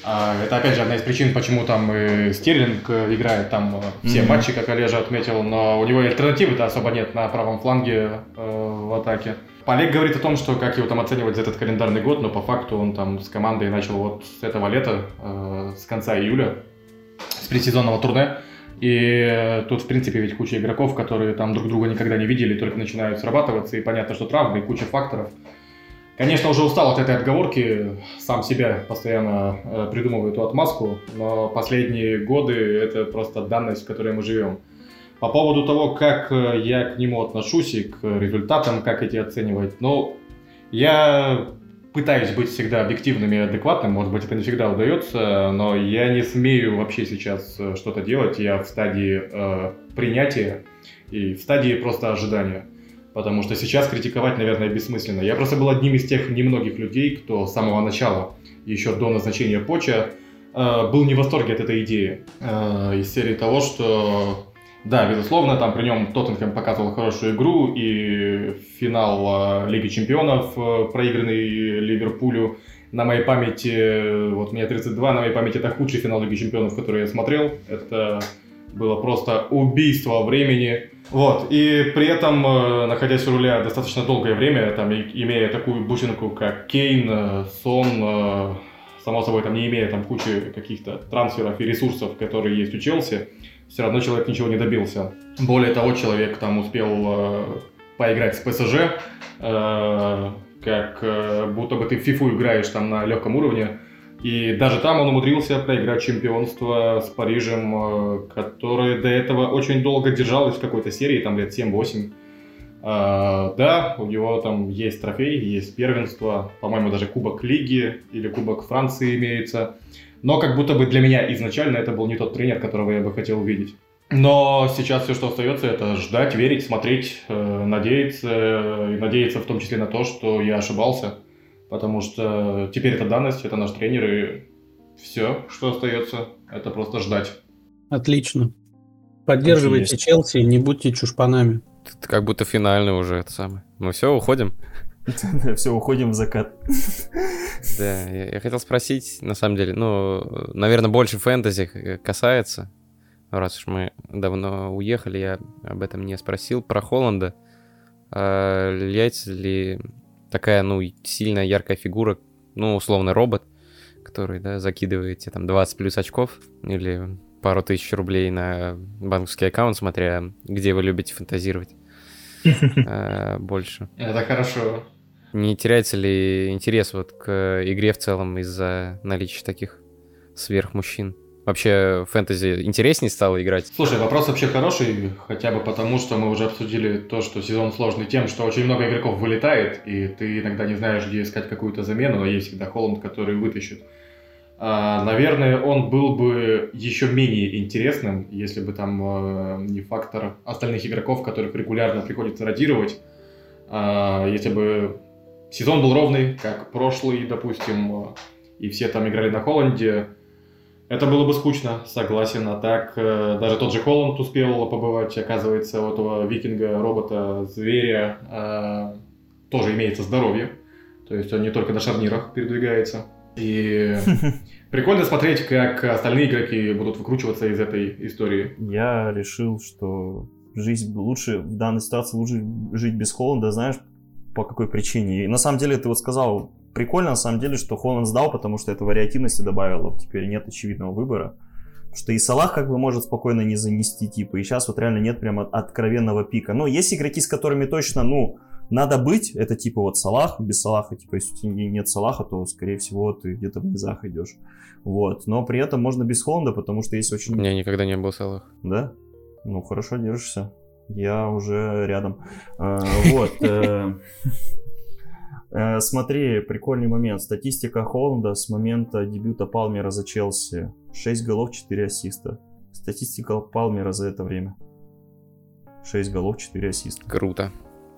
А, это опять же одна из причин, почему там и Стерлинг э, играет там э, все Мгм. матчи, как Олежа отметил, но у него альтернативы-то особо нет на правом фланге э, в атаке. Олег говорит о том, что как его там оценивать за этот календарный год, но по факту он там с командой начал вот с этого лета, э, с конца июля, с предсезонного турне. И тут, в принципе, ведь куча игроков, которые там друг друга никогда не видели, только начинают срабатываться, и понятно, что травмы, и куча факторов. Конечно, уже устал от этой отговорки, сам себя постоянно э, придумываю эту отмазку, но последние годы это просто данность, в которой мы живем. По поводу того, как э, я к нему отношусь и к результатам, как эти оценивать, ну, я пытаюсь быть всегда объективным и адекватным, может быть, это не всегда удается, но я не смею вообще сейчас э, что-то делать, я в стадии э, принятия и в стадии просто ожидания. Потому что сейчас критиковать, наверное, бессмысленно. Я просто был одним из тех немногих людей, кто с самого начала, еще до назначения Поча, э, был не в восторге от этой идеи. Э, из серии того, что да, безусловно, там при нем Тоттенхэм показывал хорошую игру, и финал э, Лиги Чемпионов, э, проигранный Ливерпулю, на моей памяти, вот мне 32, на моей памяти это худший финал Лиги Чемпионов, который я смотрел. Это было просто убийство времени. Вот, и при этом, э, находясь у руля достаточно долгое время, там, имея такую бусинку, как Кейн, Сон, само собой, там, не имея там кучи каких-то трансферов и ресурсов, которые есть у Челси, все равно человек ничего не добился. Более того, человек там успел э, поиграть с ПСЖ, э, как э, будто бы ты в фифу играешь там на легком уровне. И даже там он умудрился проиграть чемпионство с Парижем, э, которое до этого очень долго держалось в какой-то серии, там лет 7-8. Uh, да, у него там есть трофей, есть первенство, по-моему, даже Кубок Лиги или Кубок Франции имеется. Но как будто бы для меня изначально это был не тот тренер, которого я бы хотел увидеть. Но сейчас все, что остается, это ждать, верить, смотреть, э, надеяться, э, и надеяться в том числе на то, что я ошибался. Потому что теперь это данность, это наш тренер, и все, что остается, это просто ждать. Отлично. Поддерживайте Челси, не будьте чушпанами. Это как будто финальный уже это самое. Мы все, уходим? <laughs> Все, уходим в закат. <laughs> Да, я, хотел спросить, на самом деле, ну, наверное, больше фэнтези касается. Раз уж мы давно уехали, я об этом не спросил. Про Холланда. А, является ли такая, ну, сильная, яркая фигура, ну, условно, робот, который, да, закидывает тебе там 20 плюс очков или пару тысяч рублей на банковский аккаунт, смотря где вы любите фантазировать <laughs> а, больше. Это хорошо. Не теряется ли интерес вот к игре в целом из-за наличия таких сверхмужчин? Вообще фэнтези интереснее стало играть? Слушай, вопрос вообще хороший, хотя бы потому, что мы уже обсудили то, что сезон сложный тем, что очень много игроков вылетает, и ты иногда не знаешь, где искать какую-то замену, но есть всегда Холланд, который вытащит. А, наверное, он был бы еще менее интересным, если бы там а, не фактор остальных игроков, которых регулярно приходится радировать. А, если бы сезон был ровный, как прошлый, допустим, и все там играли на Холланде, это было бы скучно, согласен. А так, э, даже тот же Холланд успел побывать, оказывается, у этого викинга, робота, зверя э, тоже имеется здоровье. То есть он не только на шарнирах передвигается. И <laughs> прикольно смотреть, как остальные игроки будут выкручиваться из этой истории. Я решил, что жизнь лучше, в данной ситуации лучше жить без Холланда, знаешь, по какой причине. И на самом деле, ты вот сказал, прикольно на самом деле, что Холланд сдал, потому что это вариативности добавило. Теперь нет очевидного выбора. Что и Салах как бы может спокойно не занести, типа, и сейчас вот реально нет прямо откровенного пика. Но есть игроки, с которыми точно, ну, надо быть, это типа вот Салах, без Салаха, типа, если у тебя нет Салаха, то, скорее всего, ты где-то в низах идешь. Вот, но при этом можно без Холланда, потому что есть очень... У меня никогда не был Салах. Да? Ну, хорошо держишься. Я уже рядом. А, вот. Э, <laughs> э, смотри, прикольный момент. Статистика Холланда с момента дебюта Палмера за Челси. 6 голов, 4 ассиста. Статистика Палмера за это время. 6 голов, 4 ассиста. Круто.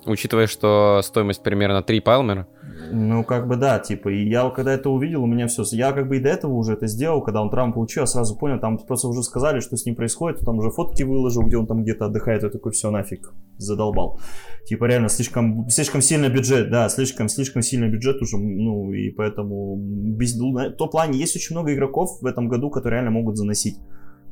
Учитывая, что стоимость примерно 3 Палмера. Ну, как бы да, типа, и я когда это увидел, у меня все, я как бы и до этого уже это сделал, когда он травму получил, я сразу понял, там просто уже сказали, что с ним происходит, там уже фотки выложил, где он там где-то отдыхает, я такой, все, нафиг, задолбал. Типа, реально, слишком, слишком сильный бюджет, да, слишком, слишком сильный бюджет уже, ну, и поэтому, без, в том плане, есть очень много игроков в этом году, которые реально могут заносить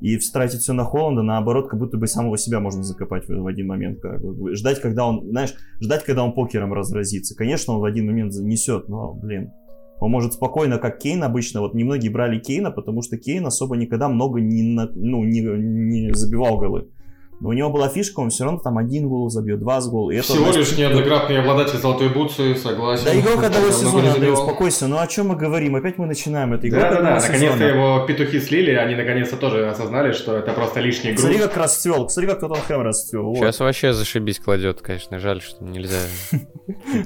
и тратить все на Холланда, наоборот, как будто бы самого себя можно закопать в, в один момент. Как бы. Ждать, когда он, знаешь, ждать, когда он покером разразится. Конечно, он в один момент занесет, но, блин, Он может спокойно, как Кейн обычно, вот немногие брали Кейна, потому что Кейн особо никогда много не, на- ну, не, не забивал голы. Но у него была фишка, он все равно там один гол забьет, два с гол. И это, Всего лишь неоднократный обладатель золотой бутсы, согласен. Да игрок одного сезона, Андрей, успокойся. Ну о чем мы говорим? Опять мы начинаем. Это игрок Да, да, да, наконец-то его петухи слили, они наконец-то тоже осознали, что это просто лишний груз. Смотри, как расцвел. Смотри, как Тоттенхэм расцвел. Вот. Сейчас вообще зашибись кладет, конечно. Жаль, что нельзя <laughs>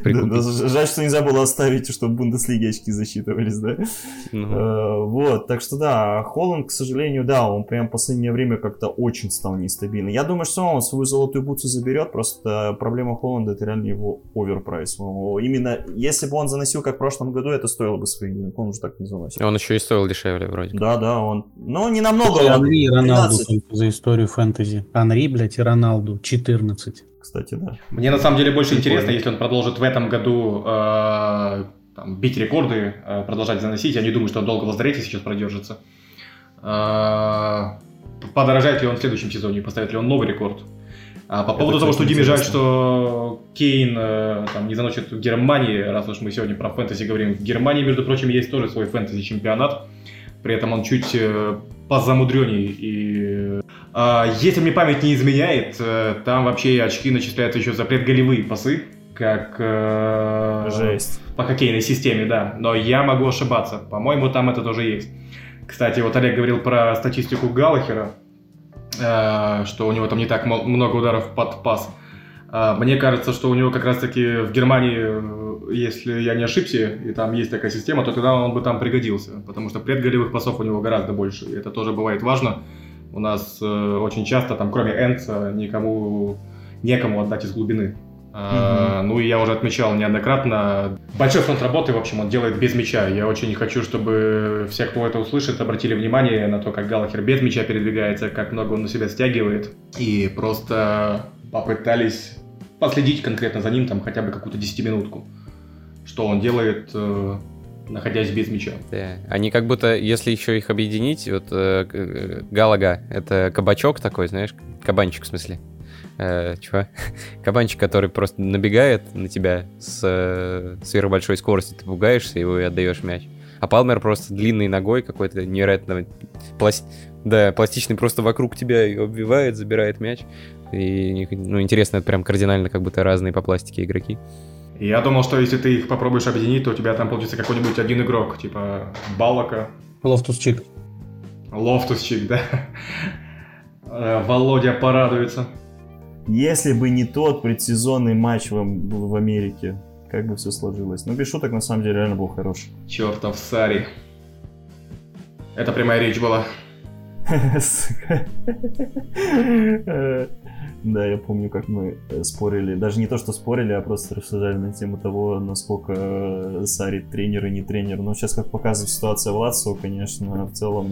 жаль, что нельзя было оставить, чтобы в Бундеслиге очки засчитывались, да? Ну, Э, Вот, так что да, Холланд, к сожалению, да, он прям в последнее время как-то очень стал нестабильный. Я думаю, что он свою золотую бутсу заберет, просто проблема Холланда это реально его оверпрайс. Именно если бы он заносил, как в прошлом году, это стоило бы своих денег, он уже так не заносит. Он еще и стоил дешевле вроде. Да, да, он, но не намного, Анри и Роналду 13, только за историю фэнтези. Анри, блядь, и Роналду 14. кстати, да. Мне на самом деле больше Прикольно. интересно, если он продолжит в этом году э, там, бить рекорды, э, продолжать заносить. Я не думаю, что он долго в лазарете сейчас продержится. Э, подорожает ли он в следующем сезоне поставит ли он новый рекорд? А по Это, поводу того, что Диме жаль, что Кейн э, там, не заносит в Германии, раз уж мы сегодня про фэнтези говорим, в Германии, между прочим, есть тоже свой фэнтези-чемпионат. При этом он чуть э, позамудренней. И, а, если мне память не изменяет, э, там вообще очки начисляются еще за предголевые пасы, как э, Жесть. по хоккейной системе, да. Но я могу ошибаться. По-моему, там это тоже есть. Кстати, вот Олег говорил про статистику Галлахера, э, что у него там не так много ударов под пас. А, Мне кажется, что у него как раз-таки в Германии, э, если я не ошибся, и там есть такая система, то тогда он бы там пригодился, потому что предголевых пасов у него гораздо больше, и это тоже бывает важно. У нас э, очень часто, там, кроме Энца, никому некому отдать из глубины. А, ну и я уже отмечал неоднократно. Большой фронт работы, в общем, он делает без мяча. Я очень хочу, чтобы все, кто это услышит, обратили внимание на то, как Галахер без мяча передвигается, как много он на себя стягивает. И просто попытались последить конкретно за ним, там хотя бы какую-то десятиминутку. Что он делает, э, находясь без мяча. Да. Они как будто, если еще их объединить, вот э, э, Галага, это кабачок такой, знаешь, кабанчик в смысле. Э, чего? <laughs> Кабанчик, который просто набегает на тебя с э, сверхбольшой скоростью, ты пугаешься его и отдаешь мяч. А Палмер просто длинной ногой какой-то невероятно пласт... да, пластичный просто вокруг тебя и обвивает, забирает мяч. И ну, интересно, это прям кардинально как будто разные по пластике игроки. Я думал, что если ты их попробуешь объединить, то у тебя там получится какой-нибудь один игрок, типа Балака, Лофтус-Чик. Лофтусчик, да. Э, Володя порадуется. Если бы не тот предсезонный матч в, в Америке, как бы все сложилось. Ну, без шуток, на самом деле, реально был хороший. Чертов Сарри. Это прямая речь была. <laughs> <laughs> Да, я помню, как мы э, спорили. Даже не то, что спорили, а просто рассуждали на тему того, насколько э, Сари тренер и не тренер. Но сейчас, как показывает ситуация в Лацио, конечно, в целом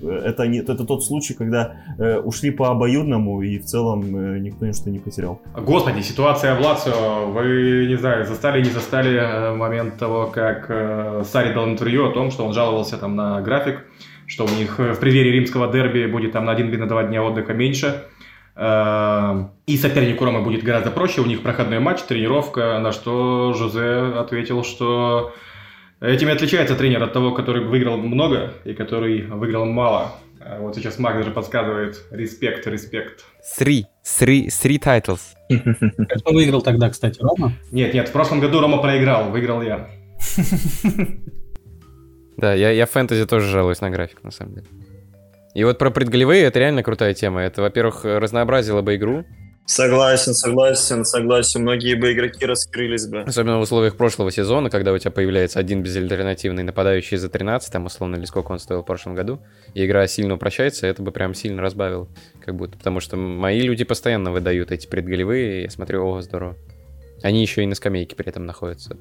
э, это, не, это тот случай, когда э, ушли по обоюдному и в целом э, никто ничто не потерял. Господи, ситуация в Лацио. Вы, не знаю, застали, не застали момент того, как э, Сари дал интервью о том, что он жаловался там на график, что у них в преддверии римского дерби будет там на один или на два дня отдыха меньше. Э, И сопернику Ромы будет гораздо проще, у них проходной матч, тренировка, на что Жозе ответил, что этим и отличается тренер от того, который выиграл много и который выиграл мало. А Вот сейчас Мак даже подсказывает респект, респект. Three, three, three titles. <laughs> Кто выиграл тогда, кстати, Рома? Нет, нет, в прошлом году Рома проиграл, выиграл я. <laughs> Да, я, я в фэнтези тоже жалуюсь на график, на самом деле. И вот про предголевые это реально крутая тема. Это, во-первых, разнообразило бы игру, Согласен, согласен, согласен. Многие бы игроки раскрылись бы. особенно в условиях прошлого сезона, когда у тебя появляется один безальтернативный нападающий за 13, там условно, или сколько он стоил в прошлом году, и игра сильно упрощается, это бы прям сильно разбавило, как будто. Потому что мои люди постоянно выдают эти предголевые, и я смотрю, о, здорово. Они еще и на скамейке при этом находятся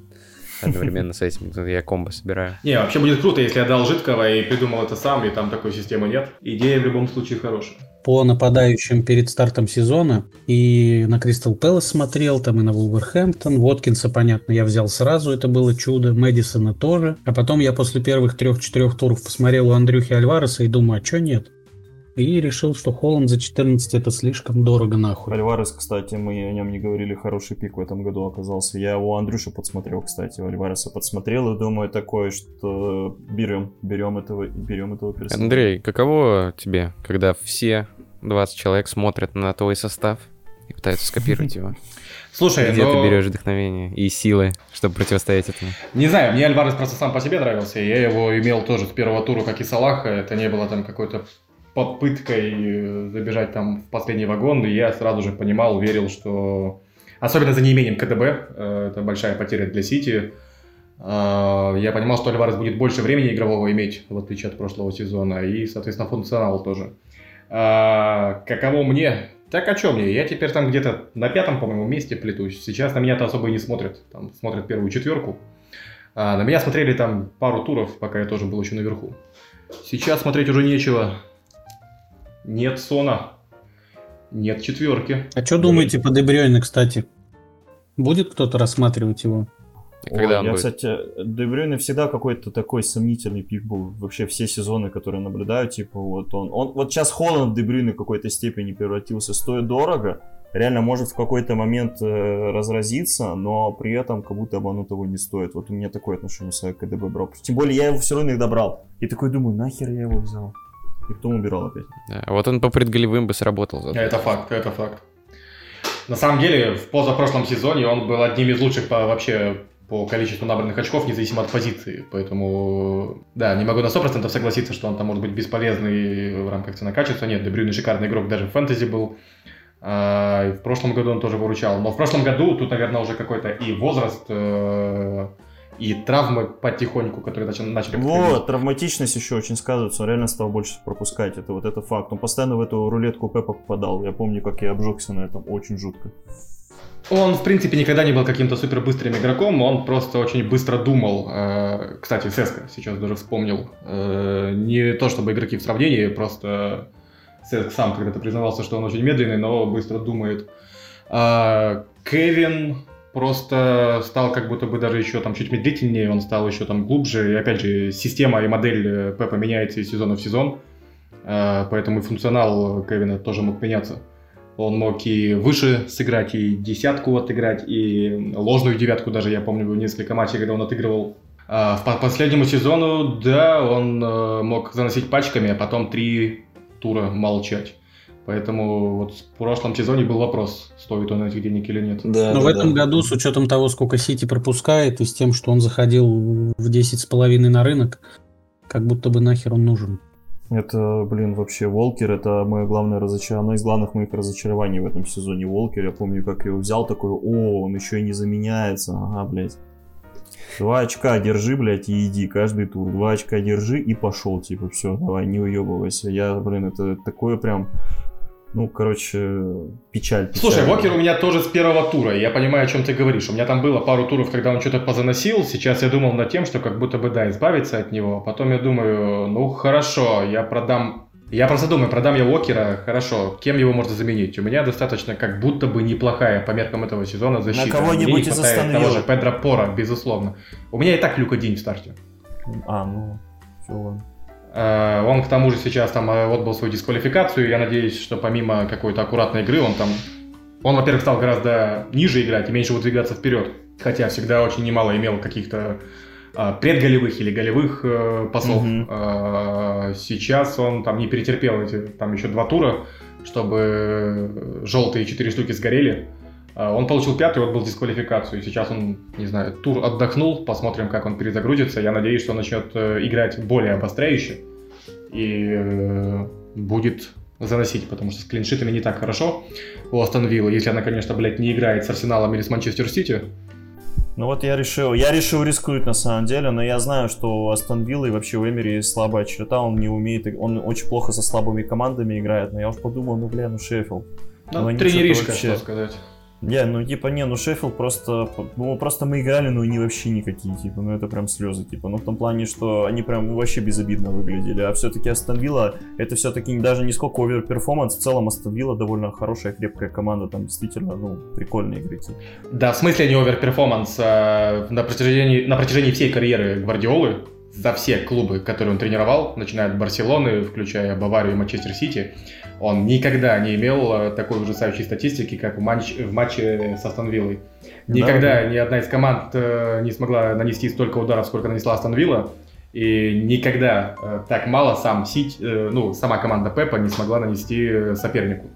одновременно с этим. Я комбо собираю. Не, вообще будет круто, если я дал жидкого и придумал это сам, и там такой системы нет. Идея в любом случае хорошая. По нападающим перед стартом сезона и на Кристал Пэлас смотрел, там и на Вулверхэмптон. Воткинса, понятно, я взял сразу, это было чудо. Мэдисона тоже. А потом я после первых трех-четырех туров посмотрел у Андрюхи Альвареса и думаю, а чё нет? И решил, что Холланд за 14 это слишком дорого нахуй. Альварес, кстати, мы о нем не говорили, хороший пик в этом году оказался. Я у Андрюши подсмотрел, кстати, у Альвареса подсмотрел и думаю такое, что берем, берем этого, берем этого персонажа. Андрей, каково тебе, когда все 20 человек смотрят на твой состав и пытаются скопировать его? <laughs> Слушай, Где но... ты берешь вдохновение и силы, чтобы противостоять этому? Не знаю, мне Альварес просто сам по себе нравился. Я его имел тоже с первого тура, как и Салаха. Это не было там какой-то попыткой э, забежать там в последний вагон. И я сразу же понимал, верил, что... Особенно за неимением КДБ, э, это большая потеря для Сити. Э, Я понимал, что Альварес будет больше времени игрового иметь, в отличие от прошлого сезона. И, соответственно, функционал тоже. Каково мне? Так о чем мне? Я теперь там где-то на пятом, по-моему, месте плетусь. Сейчас на меня-то особо и не смотрят. Там смотрят первую четверку. На меня смотрели там пару туров, пока я тоже был еще наверху. Сейчас смотреть уже нечего. Нет Сона. Нет четверки. А что думаете по Дебрёйне, кстати? Будет кто-то рассматривать его? Когда Ой, он я, будет? кстати, Дебрюйне всегда какой-то такой сомнительный пик был. Вообще все сезоны, которые наблюдаю, типа вот он, он вот сейчас Холланд в Дебрюйне в какой-то степени превратился, стоит дорого, реально может в какой-то момент э, разразиться, но при этом как будто бы оно того не стоит. Вот у меня такое отношение с КДБ брал. Тем более я его все равно иногда брал. И такой думаю, нахер я его взял? И потом убирал опять. Да, вот он по предголевым бы сработал. зато. Это факт, это факт. На самом деле, в позапрошлом сезоне он был одним из лучших по, вообще по количеству набранных очков, независимо от позиции. Поэтому, да, не могу на 100% согласиться, что он там может быть бесполезный в рамках цена-качества. Нет, Дебрюйне шикарный игрок даже в фэнтези был. А, в прошлом году он тоже выручал. Но в прошлом году тут, наверное, уже какой-то и возраст, э, и травмы потихоньку, которые начали, начали. Вот, травматичность еще очень сказывается, он реально стал больше пропускать, это вот это факт. Он постоянно в эту рулетку Пепа попадал, я помню, как я обжегся на этом, очень жутко. Он, в принципе, никогда не был каким-то супер быстрым игроком, он просто очень быстро думал. Э, Кстати, Сеска сейчас даже вспомнил. Э, Не то чтобы игроки в сравнении, просто Сеск сам когда-то признавался, что он очень медленный, но быстро думает. А Кевин просто стал как будто бы даже еще там чуть медлительнее, он стал еще там глубже. И опять же, система и модель э, Пепа меняется из сезона в сезон, Э, поэтому и функционал Кевина тоже мог меняться. Он мог и выше сыграть, и десятку отыграть, и ложную девятку даже, я помню, несколько матчей, когда он отыгрывал. А по последнему сезону, да, он э, мог заносить пачками, а потом три тура молчать. Поэтому вот в прошлом сезоне был вопрос, стоит он этих денег или нет. Да, Но да, в этом да. году, с учетом того, сколько Сити пропускает, и с тем, что он заходил в 10,5 на рынок, как будто бы нахер он нужен. Это, блин, вообще Волкер, это мое главное разочарование, одно из главных моих разочарований в этом сезоне Волкер. Я помню, как я его взял, такой, о, он еще и не заменяется, ага, блядь. Два очка держи, блядь, и иди каждый тур. Два очка держи и пошел, типа, все, давай, не уебывайся. Я, блин, это такое прям, ну, короче, печаль. печаль. Слушай, Вокер у меня тоже с первого тура, я понимаю, о чем ты говоришь. У меня там было пару туров, когда он что-то позаносил, сейчас я думал над тем, что как будто бы, да, избавиться от него. Потом я думаю, ну хорошо, я продам... Я просто думаю, продам я Уокера, хорошо, кем его можно заменить? У меня достаточно как будто бы неплохая по меркам этого сезона защита. кого-нибудь Мне не из того же Педро Пора, безусловно. У меня и так Люка День в старте. А, ну, все, ладно. Э, Он к тому же сейчас там э, отбыл свою дисквалификацию. Я надеюсь, что помимо какой-то аккуратной игры, он там... Он, во-первых, стал гораздо ниже играть и меньше выдвигаться вперед. Хотя всегда очень немало имел каких-то а, предголевых или голевых э, пасов. Мгм. А, Сейчас он там не перетерпел эти там еще два тура, чтобы желтые четыре штуки сгорели. А, Он получил пятый, вот был дисквалификацию. Сейчас он, не знаю, тур отдохнул. Посмотрим, как он перезагрузится. Я надеюсь, что он начнет э, играть более обостряюще и э, будет заносить, потому что с клиншитами не так хорошо у Астон Виллы. Если она, конечно, блядь, не играет с Арсеналом или с Манчестер Сити. Ну вот я решил, я решил рискнуть на самом деле, но я знаю, что у Астон Виллы и вообще у Эмери есть слабая черта, он не умеет, он очень плохо со слабыми командами играет, но я уж подумал, ну бля, ну Шеффилд. Ну, Ну, тренеришка, вообще- что сказать. Не, ну типа не, ну Шеффилд просто, ну просто мы играли, но они вообще никакие, типа, ну это прям слезы, типа, ну в том плане, что они прям вообще безобидно выглядели, а все-таки Астон Вилла, это все-таки даже не сколько overperformance, в целом Астон Вилла довольно хорошая, крепкая команда, там действительно, ну, прикольные игроки. Да, в смысле не overperformance. а на, протяжении, на протяжении всей карьеры Гвардиолы за все клубы, которые он тренировал, начиная от Барселоны, включая Баварию и Манчестер Сити, он никогда не имел э, такой ужасающей статистики, как в, матч, в матче с Астон Виллой. Никогда Да. ни одна из команд э, не смогла нанести столько ударов, сколько нанесла Астон Вилла. И никогда э, так мало сам Сити, э, ну, сама команда Пепа не смогла нанести сопернику.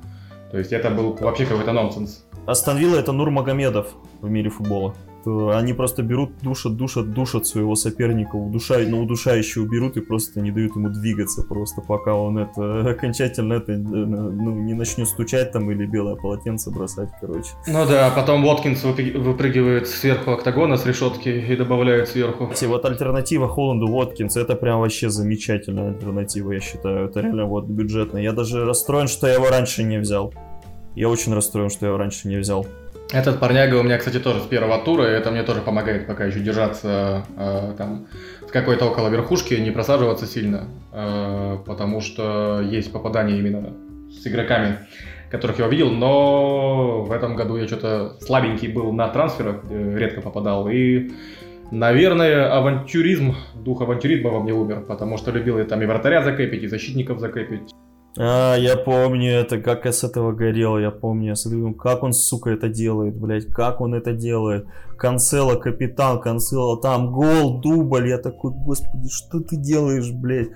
То есть это был вообще какой-то нонсенс. Астон Вилла это Нур Магомедов в мире футбола. То Они просто берут, душат, душат, душат своего соперника, удушают, на удушающего берут и просто не дают ему двигаться просто, пока он это <laughs> окончательно это, э, ну, не начнет стучать там или белое полотенце бросать, короче. Ну да, потом Уоткинс выпрыг- выпрыгивает сверху октагона с решетки и добавляет сверху. Кстати, вот альтернатива Холланду Воткинс, это прям вообще замечательная альтернатива, я считаю. Это реально вот бюджетно. Я даже расстроен, что я его раньше не взял. Я очень расстроен, что я его раньше не взял. Этот парняга у меня, кстати, тоже с первого тура, и это мне тоже помогает пока еще держаться э, там в какой-то около верхушки, не просаживаться сильно, э, потому что есть попадание именно с игроками, которых я увидел, но в этом году я что-то слабенький был на трансферах, э, редко попадал, и, наверное, авантюризм, дух авантюризма во мне умер, потому что любил я там и вратаря закэпить, и защитников закэпить. А, я помню это, как я с этого горел, я помню, я смотрю, как он, сука, это делает, блядь, как он это делает. Канцела, капитан, Канцела, там гол, дубль, я такой, господи, что ты делаешь, блядь?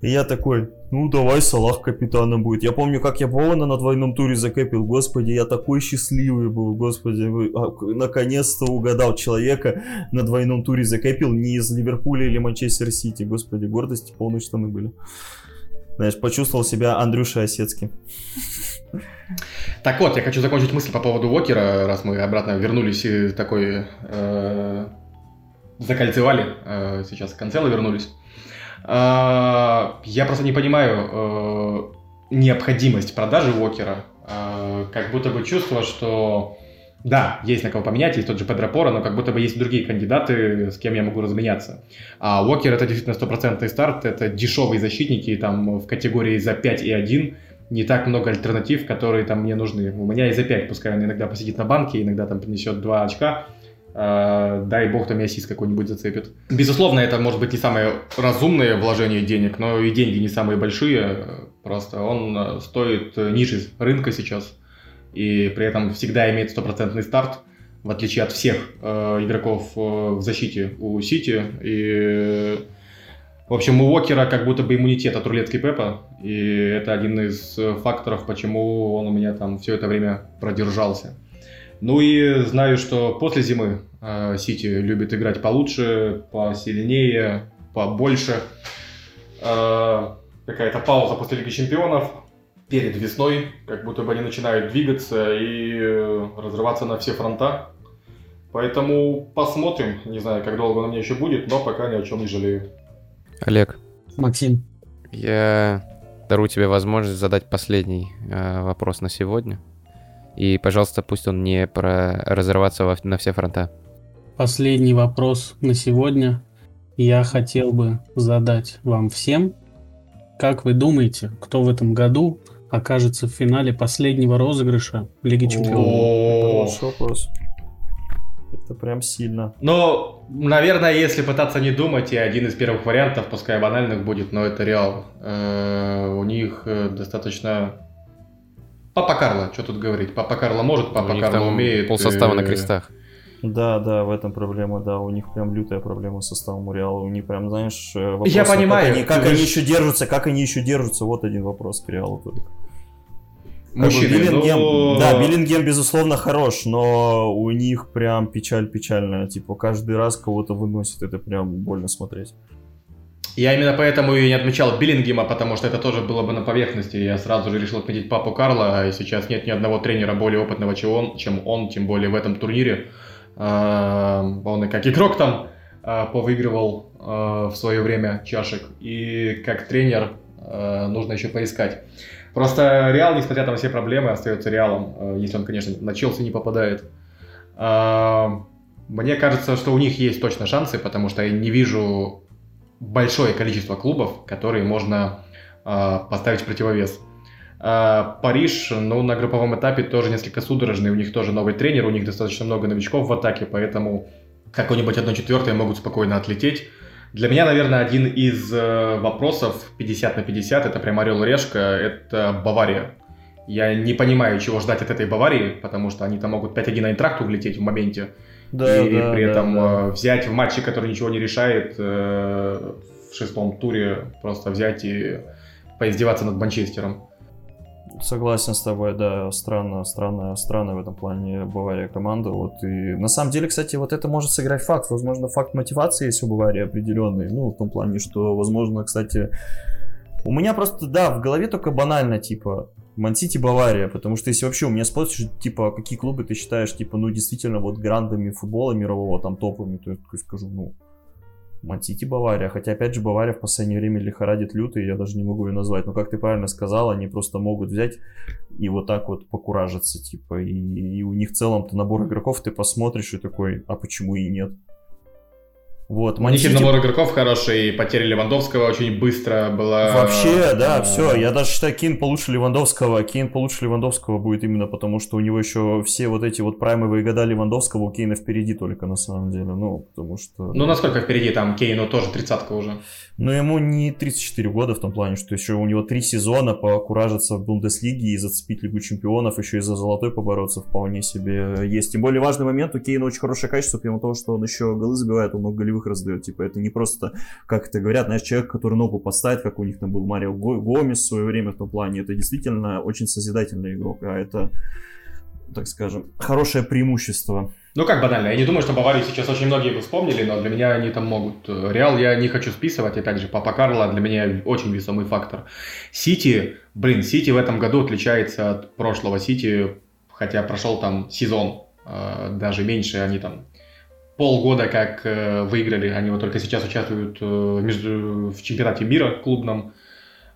И я такой, ну давай Салах капитаном будет. Я помню, как я Бована на двойном туре закэпил, господи, я такой счастливый был, господи, а, наконец-то угадал человека на двойном туре закэпил не из Ливерпуля или Манчестер Сити, господи, гордости полные штаны были. Знаешь, почувствовал себя Андрюшей Осецким. Так вот, я хочу закончить мысль по поводу Уокера, раз мы обратно вернулись и такой э, закольцевали, э, сейчас Канцело вернулись. А, я просто не понимаю э, необходимость продажи Уокера. А, как будто бы чувство, что да, есть на кого поменять, есть тот же Педро Пора, но как будто бы есть другие кандидаты, с кем я могу разменяться. А Уокер это действительно стопроцентный старт, это дешевые защитники там в категории за 5 и 1, не так много альтернатив, которые там мне нужны. У меня и за 5, пускай он иногда посидит на банке, иногда там принесет 2 очка, Э, дай бог там и ассист какой-нибудь зацепит. Безусловно, это может быть не самое разумное вложение денег, но и деньги не самые большие, просто он стоит ниже рынка сейчас, и при этом всегда имеет стопроцентный старт, в отличие от всех э, игроков э, в защите у Сити, и в общем, у Уокера как будто бы иммунитет от рулетки Пепа, и это один из э, факторов, почему он у меня там все это время продержался. Ну и знаю, что после зимы э, Сити любит играть получше, посильнее, побольше. Э, какая-то пауза после Лиги Чемпионов перед весной, как будто бы они начинают двигаться и э, разрываться на все фронта. Поэтому посмотрим, не знаю, как долго он у меня еще будет, но пока ни о чем не жалею. Олег, Максим, я дарую тебе возможность задать последний э, вопрос на сегодня. И, пожалуйста, пусть он не про разорваться во- на все фронта. последний вопрос на сегодня. Я хотел бы задать вам всем. Как вы думаете, кто в этом году окажется в финале последнего розыгрыша Лиги Чемпионов? О. Хороший вопрос. Это прям сильно. Ну, наверное, если пытаться не думать, и один из первых вариантов, пускай банальных будет, но это Реал. Э, У них э, достаточно... Папа Карло, что тут говорить? Папа Карло может, Папа Карло умеет. полсостава на э, крестах. Да, да, в этом проблема, да, у них прям лютая проблема с составом у Реала. У них прям, знаешь, вопрос, Я а как понимаю, они- Как они, еще держатся, как они еще держатся, вот один вопрос к Реалу только. Мужчины, Биллингем, ну... да, Биллингем, безусловно, хорош, но у них прям печаль печальная. Типа, каждый раз кого-то выносит, это прям больно смотреть. Я именно поэтому и не отмечал Биллингема, потому что это тоже было бы на поверхности. Я сразу же решил отметить папу Карла, и сейчас нет ни одного тренера более опытного, чем он, чем он тем более в этом турнире. А, Он и как игрок там а, повыигрывал а, в свое время чашек, и как тренер а, нужно еще поискать. Просто Реал, несмотря на все проблемы, остается Реалом, а, если он, конечно, на Челси не попадает. А, Мне кажется, что у них есть точно шансы, потому что я не вижу большое количество клубов, которые можно а, поставить в противовес. А, Париж, ну, на групповом этапе тоже несколько судорожный, у них тоже новый тренер, у них достаточно много новичков в атаке, поэтому какой-нибудь 1-4 могут спокойно отлететь. Для меня, наверное, один из э, вопросов 50 на 50, это прям орел и решка, это Бавария. Я не понимаю, чего ждать от этой Баварии, потому что они там могут 5-1 на интракту влететь в моменте. Да, и да, при да, этом да. э, взять в матче, который ничего не решает, э, в шестом туре просто взять и поиздеваться над Манчестером. Согласен с тобой, да, странно, странно, странно в этом плане Бавария команда. Вот и на самом деле, кстати, вот это может сыграть факт. Возможно, факт мотивации есть у Баварии определенный. Ну, в том плане, что, возможно, кстати, у меня просто, да, в голове только банально, типа, Мансити Бавария, потому что если вообще у меня спросишь, типа, какие клубы ты считаешь, типа, ну, действительно, вот грандами футбола мирового, там, топовыми, то я скажу, ну, Мансити Бавария. Хотя, опять же, Бавария в последнее время лихорадит люто, и я даже не могу ее назвать. Но, как ты правильно сказал, они просто могут взять и вот так вот покуражиться, типа. И, и у них в целом-то набор игроков ты посмотришь и такой, а почему и нет? Вот, У них и Ман-Сити- набор игроков хороший, и потеря Левандовского очень быстро была. Вообще, да, э, все. Я даже считаю, Кейн получше Левандовского. Кейн получше Левандовского будет именно потому, что у него еще все вот эти вот праймовые года Левандовского у Кейна впереди только на самом деле. Ну, потому что... Ну, насколько впереди там Кейну тоже тридцатка уже. Но ему не 34 года в том плане, что еще у него три сезона покуражиться в Бундеслиге и зацепить Лигу Чемпионов, еще и за золотой побороться вполне себе есть. Тем более важный момент, у Кейна очень хорошее качество, помимо того, что он еще голы забивает, он много голевых раздает. Типа это не просто, как это говорят, знаешь, человек, который ногу поставит, как у них там был Марио Го- Гомес в свое время в том плане. Это действительно очень созидательный игрок, а это, так скажем, хорошее преимущество. Ну, как банально. Я не думаю, что Баварию сейчас очень многие бы вспомнили, но для меня они там могут. Реал я не хочу списывать, и также Папа Карло для меня очень весомый фактор. Сити, блин, Сити в этом году отличается от прошлого Сити, хотя прошел там сезон, э, даже меньше, они там полгода как э, выиграли, они вот только сейчас участвуют э, между- в чемпионате мира клубном,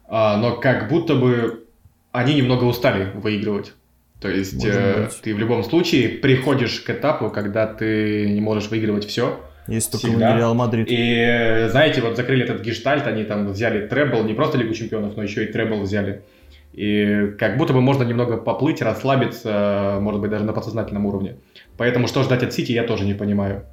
А, но как будто бы они немного устали выигрывать. То есть э, ты в любом случае приходишь к этапу, когда ты не можешь выигрывать все. Есть только Всегда. не Реал Мадрид. И э, знаете, вот закрыли этот гештальт, они там взяли требл, не просто Лигу Чемпионов, но еще и требл взяли. И как будто бы можно немного поплыть, расслабиться, может быть, даже на подсознательном уровне. Поэтому что ждать от Сити, я тоже не понимаю.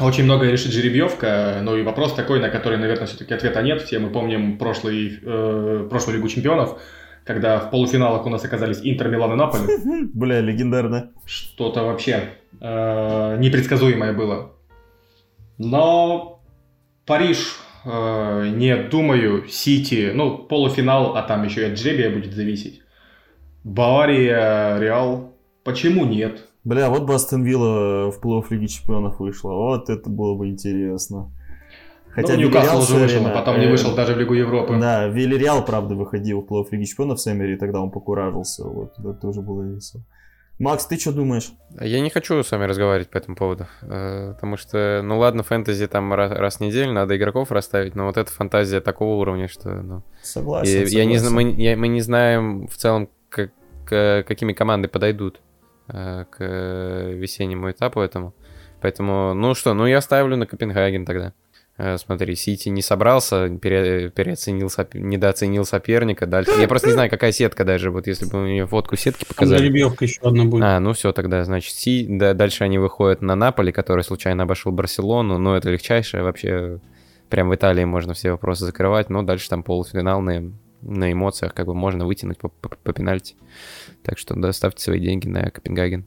Очень многое решит жеребьевка, но и вопрос такой, на который, наверное, все-таки ответа нет. Все мы помним прошлый, э, прошлую Лигу Чемпионов, когда в полуфиналах у нас оказались Интер, Милан и Наполи. <laughs> Бля, легендарно. Что-то вообще э, непредсказуемое было. Но Париж, э, не думаю, Сити, ну, полуфинал, а там еще и от жребия будет зависеть. Бавария, Реал, почему нет? Бля, вот бы Астон Вилла в плей-офф Лиги Чемпионов вышла. Вот это было бы интересно. Хотя ну, Ньюкасл в уже вышел, время, а потом не э, вышел даже в Лигу Европы. Да, Вильяреал, правда, выходил в плей-офф Лиги Чемпионов с Эмери, и тогда он покуражился. Вот, это тоже было весело. Макс, ты что думаешь? Я не хочу с вами разговаривать по этому поводу, э, потому что, ну ладно, фэнтези там раз, раз в неделю надо игроков расставить, но вот эта фантазия такого уровня, что, ну... Согласен. И я не, согласен. мы, я- мы не знаем в целом, как, к- какими команды подойдут э, к весеннему этапу этому. Поэтому, ну что, ну я ставлю на Копенгаген тогда. Э, Смотри, Сити не собрался, пере- переоценил, соп- недооценил соперника. Дальше. Я просто не знаю, какая сетка даже. Вот если бы мне фотку сетки Там показали. жеребьевка еще одна будет. А, ну все, тогда, значит, Си, да, дальше они выходят на Наполи, который случайно обошел Барселону, но это легчайшее, вообще, прям в Италии можно все вопросы закрывать, но дальше там полуфинал на, эмоциях, как бы можно вытянуть по, по- по пенальти. Так что, да, ставьте свои деньги на Копенгаген.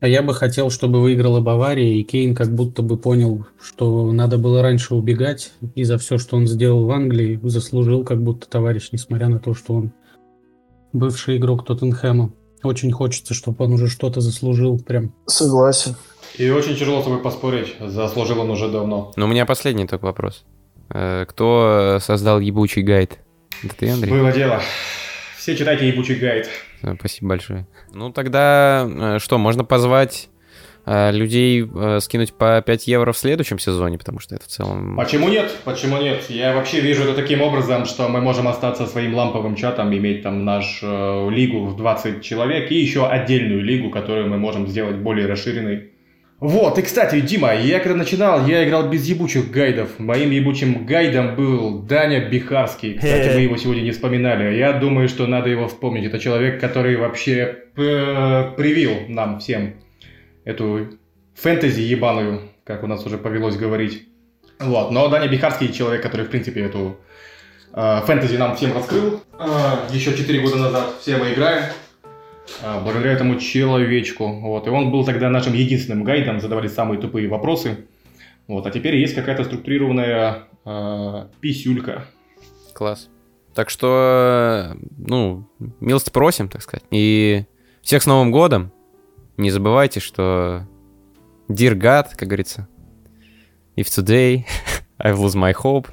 А я бы хотел, чтобы выиграла Бавария, и Кейн как будто бы понял, что надо было раньше убегать, и за все, что он сделал в Англии, заслужил как будто товарищ, несмотря на то, что он бывший игрок Тоттенхэма. Очень хочется, чтобы он уже что-то заслужил прям. Согласен. И очень тяжело с тобой поспорить, заслужил он уже давно. Но у меня последний только вопрос. Э, Кто создал ебучий гайд? Это ты, Андрей? Было дело. Все читайте ебучий гайд. Спасибо большое. Ну тогда э, что, можно позвать э, людей э, скинуть по 5 евро в следующем сезоне, потому что это в целом... Почему нет? Почему нет? Я вообще вижу это таким образом, что мы можем остаться своим ламповым чатом, иметь там нашу лигу в 20 человек и еще отдельную лигу, которую мы можем сделать более расширенной. Вот, и кстати, Дима, я когда начинал, я играл без ебучих гайдов. Моим ебучим гайдом был Даня Бихарский. Кстати, мы его сегодня не вспоминали. Я думаю, что надо его вспомнить. Это человек, который вообще э, привил нам всем эту фэнтези ебаную, как у нас уже повелось говорить. Вот. Но Даня Бихарский человек, который, в принципе, эту э, фэнтези нам всем раскрыл э, еще 4 года назад. Все мы играем. Э, благодаря этому человечку. Вот. И он был тогда нашим единственным гайдом, задавали самые тупые вопросы. Вот. А теперь есть какая-то структурированная э, писюлька. Класс. Так что, ну, милости просим, так сказать. И всех с Новым годом. Не забывайте, что Dear God, как говорится, if today <laughs> I lose my hope.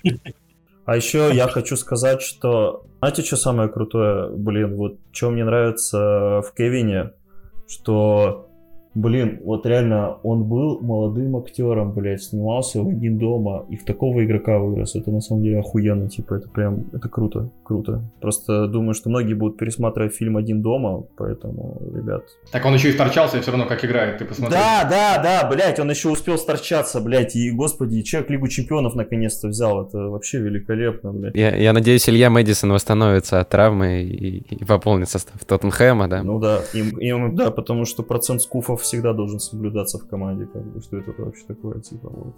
А еще я хочу сказать, что... Знаете, что самое крутое? Блин, вот что мне нравится в Кевине, что Блин, вот реально, он был молодым актером, блядь, снимался в один дома и в такого игрока вырос. Это на самом деле охуенно, типа, это прям, это круто, круто. Просто думаю, что многие будут пересматривать фильм «Один дома», поэтому, ребят... Так он еще и сторчался, и все равно как играет, ты посмотри. Да, да, да, блядь, он еще успел сторчаться, блядь, и, господи, человек Лигу Чемпионов наконец-то взял, это вообще великолепно, блядь. Я, я надеюсь, Илья Мэдисон восстановится от травмы и, и пополнит состав Тоттенхэма, да? Ну да, им, им, да, потому что процент скуфов всегда должен соблюдаться в команде, как бы, что это вообще такое, типа, вот.